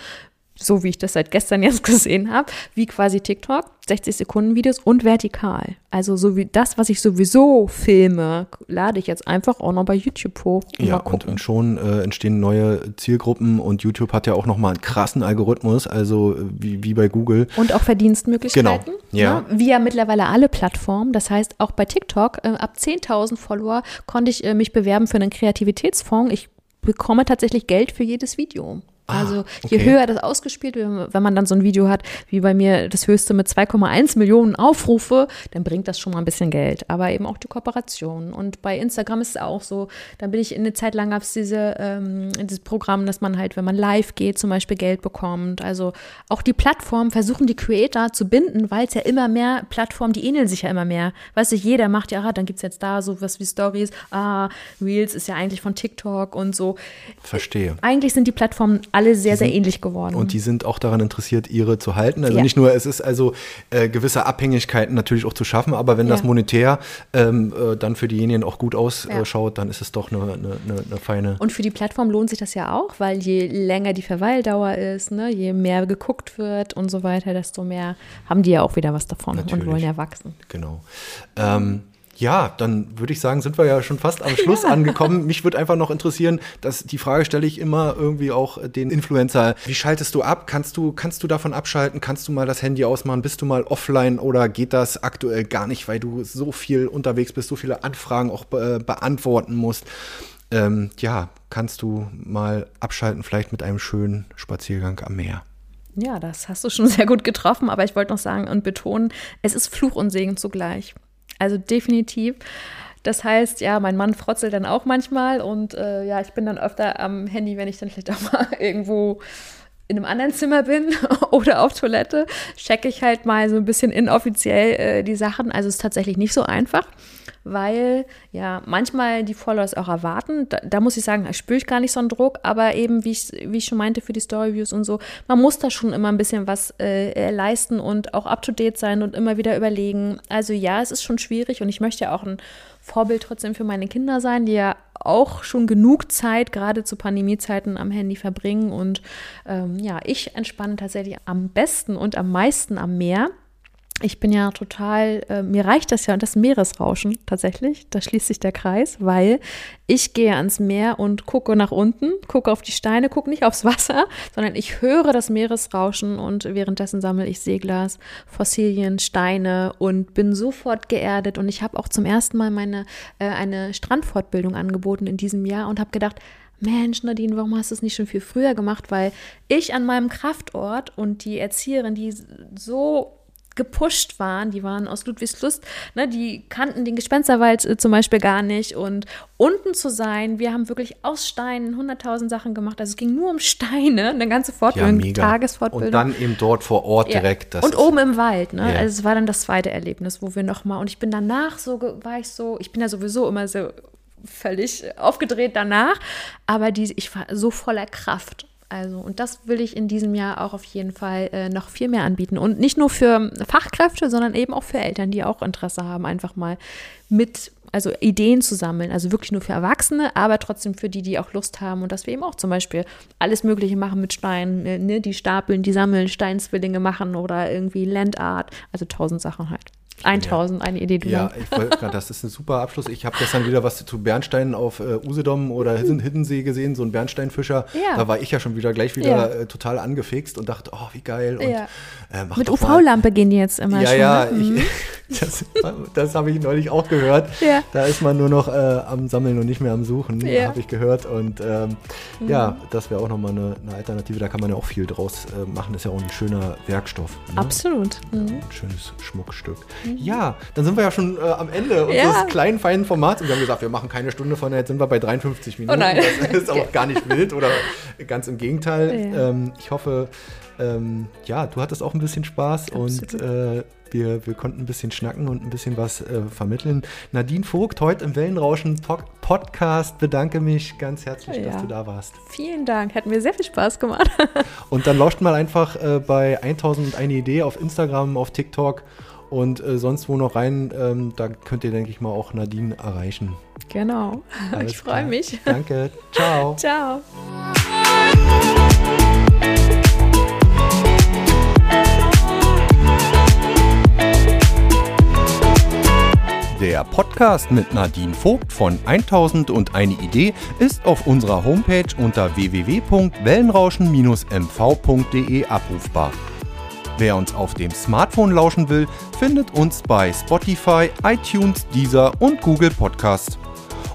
so wie ich das seit gestern jetzt gesehen habe, wie quasi TikTok, 60 Sekunden Videos und vertikal. Also so wie das, was ich sowieso filme, lade ich jetzt einfach auch noch bei YouTube hoch. Ja, und, und, schon äh, entstehen neue Zielgruppen und YouTube hat ja auch noch mal einen krassen Algorithmus, also äh, wie, wie bei Google. Und auch Verdienstmöglichkeiten. Genau, ja. Ne? Wie ja mittlerweile alle Plattformen. Das heißt, auch bei TikTok, äh, ab 10.000 Follower konnte ich äh, mich bewerben für einen Kreativitätsfonds. Ich bekomme tatsächlich Geld für jedes Video. Ah, also je okay. höher das ausgespielt wird, wenn man dann so ein Video hat, wie bei mir das höchste mit 2,1 Millionen Aufrufe, dann bringt das schon mal ein bisschen Geld. Aber eben auch die Kooperation. Und bei Instagram ist es auch so, da bin ich eine Zeit lang gab es diese, ähm, dieses Programm, dass man halt, wenn man live geht, zum Beispiel Geld bekommt. Also auch die Plattformen versuchen die Creator zu binden, weil es ja immer mehr Plattformen, die ähneln sich ja immer mehr. Weißt du, jeder macht ja, ah, dann gibt es jetzt da so was wie Stories, ah, Reels ist ja eigentlich von TikTok und so. Verstehe. Eigentlich sind die Plattformen alle sehr, sind, sehr ähnlich geworden. Und die sind auch daran interessiert, ihre zu halten. Also ja. nicht nur, es ist also äh, gewisse Abhängigkeiten natürlich auch zu schaffen, aber wenn ja. das monetär ähm, äh, dann für diejenigen auch gut ausschaut, dann ist es doch eine, eine, eine, feine. Und für die Plattform lohnt sich das ja auch, weil je länger die Verweildauer ist, ne, je mehr geguckt wird und so weiter, desto mehr haben die ja auch wieder was davon natürlich. und wollen ja wachsen. Genau. Ähm, ja, dann würde ich sagen, sind wir ja schon fast am Schluss ja. angekommen. Mich würde einfach noch interessieren, dass die Frage stelle ich immer irgendwie auch den Influencer. Wie schaltest du ab? Kannst du, kannst du davon abschalten? Kannst du mal das Handy ausmachen? Bist du mal offline oder geht das aktuell gar nicht, weil du so viel unterwegs bist, so viele Anfragen auch be beantworten musst? Ähm, ja, kannst du mal abschalten, vielleicht mit einem schönen Spaziergang am Meer? Ja, das hast du schon sehr gut getroffen, aber ich wollte noch sagen und betonen, es ist Fluch und Segen zugleich. Also definitiv. Das heißt, ja, mein Mann frotzelt dann auch manchmal und äh, ja, ich bin dann öfter am Handy, wenn ich dann vielleicht auch mal irgendwo in einem anderen Zimmer bin oder auf Toilette, checke ich halt mal so ein bisschen inoffiziell äh, die Sachen. Also es ist tatsächlich nicht so einfach weil ja manchmal die Followers auch erwarten. Da, da muss ich sagen, spüre ich gar nicht so einen Druck, aber eben, wie ich, wie ich schon meinte, für die Storyviews und so, man muss da schon immer ein bisschen was äh, äh, leisten und auch up to date sein und immer wieder überlegen. Also ja, es ist schon schwierig und ich möchte ja auch ein Vorbild trotzdem für meine Kinder sein, die ja auch schon genug Zeit, gerade zu Pandemiezeiten, am Handy verbringen. Und ähm, ja, ich entspanne tatsächlich am besten und am meisten am Meer. Ich bin ja total, äh, mir reicht das ja und das Meeresrauschen tatsächlich, da schließt sich der Kreis, weil ich gehe ans Meer und gucke nach unten, gucke auf die Steine, gucke nicht aufs Wasser, sondern ich höre das Meeresrauschen und währenddessen sammle ich Seeglas, Fossilien, Steine und bin sofort geerdet und ich habe auch zum ersten Mal meine äh, eine Strandfortbildung angeboten in diesem Jahr und habe gedacht, Mensch, Nadine, warum hast du es nicht schon viel früher gemacht? Weil ich an meinem Kraftort und die Erzieherin, die so gepusht waren, die waren aus Ludwigslust, ne, die kannten den Gespensterwald äh, zum Beispiel gar nicht und unten zu sein, wir haben wirklich aus Steinen 100.000 Sachen gemacht, also es ging nur um Steine, eine ganze Fortbildung, ja, Tagesfortbildung. Und dann eben dort vor Ort ja. direkt. und oben im Wald, ne, yeah. also es war dann das zweite Erlebnis, wo wir nochmal, und ich bin danach so, war ich so, ich bin ja sowieso immer so völlig aufgedreht danach, aber die, ich war so voller Kraft also, und das will ich in diesem Jahr auch auf jeden Fall äh, noch viel mehr anbieten. Und nicht nur für Fachkräfte, sondern eben auch für Eltern, die auch Interesse haben, einfach mal mit, also Ideen zu sammeln. Also wirklich nur für Erwachsene, aber trotzdem für die, die auch Lust haben. Und dass wir eben auch zum Beispiel alles Mögliche machen mit Steinen, äh, ne, die stapeln, die sammeln, Steinzwillinge machen oder irgendwie Landart. Also tausend Sachen halt. 1000, eine Idee drüber. Ja, ich wollte gerade, das ist ein super Abschluss. Ich habe gestern wieder was zu Bernsteinen auf äh, Usedom oder Hiddensee gesehen, so ein Bernsteinfischer. Ja. Da war ich ja schon wieder gleich wieder ja. äh, total angefixt und dachte, oh, wie geil. Und, ja. äh, Mit UV-Lampe gehen die jetzt immer ja, schon. Ja, ne? mhm. das, das habe ich neulich auch gehört. Ja. Da ist man nur noch äh, am Sammeln und nicht mehr am Suchen, ja. habe ich gehört. Und ähm, mhm. ja, das wäre auch nochmal eine, eine Alternative. Da kann man ja auch viel draus äh, machen. Das ist ja auch ein schöner Werkstoff. Ne? Absolut. Mhm. Ein schönes Schmuckstück. Mhm. Ja, dann sind wir ja schon äh, am Ende unseres kleinen, feinen Formats. Und wir haben gesagt, wir machen keine Stunde von, jetzt sind wir bei 53 Minuten. Oh nein. Das ist auch gar nicht wild oder ganz im Gegenteil. Ähm, ich hoffe, ähm, ja, du hattest auch ein bisschen Spaß Absolut. und äh, wir, wir konnten ein bisschen schnacken und ein bisschen was äh, vermitteln. Nadine Vogt, heute im Wellenrauschen Podcast, bedanke mich ganz herzlich, ja. dass du da warst. Vielen Dank, hat mir sehr viel Spaß gemacht. und dann lauscht mal einfach äh, bei 1001 Idee auf Instagram, auf TikTok und äh, sonst wo noch rein. Ähm, da könnt ihr, denke ich mal, auch Nadine erreichen. Genau, Alles ich freue mich. Danke, ciao. Ciao. Der Podcast mit Nadine Vogt von 1001 Idee ist auf unserer Homepage unter www.wellenrauschen-mv.de abrufbar. Wer uns auf dem Smartphone lauschen will, findet uns bei Spotify, iTunes, Deezer und Google Podcast.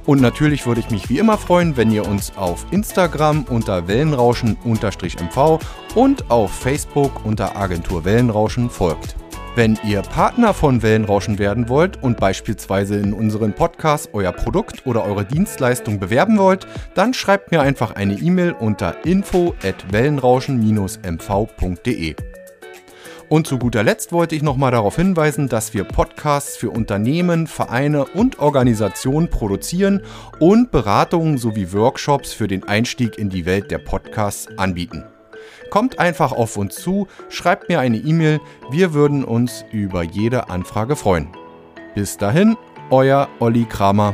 Und natürlich würde ich mich wie immer freuen, wenn ihr uns auf Instagram unter Wellenrauschen-mv und auf Facebook unter Agentur Wellenrauschen folgt. Wenn ihr Partner von Wellenrauschen werden wollt und beispielsweise in unseren Podcast euer Produkt oder eure Dienstleistung bewerben wollt, dann schreibt mir einfach eine E-Mail unter info@wellenrauschen-mv.de. Und zu guter Letzt wollte ich nochmal darauf hinweisen, dass wir Podcasts für Unternehmen, Vereine und Organisationen produzieren und Beratungen sowie Workshops für den Einstieg in die Welt der Podcasts anbieten. Kommt einfach auf uns zu, schreibt mir eine E-Mail, wir würden uns über jede Anfrage freuen. Bis dahin, euer Olli Kramer.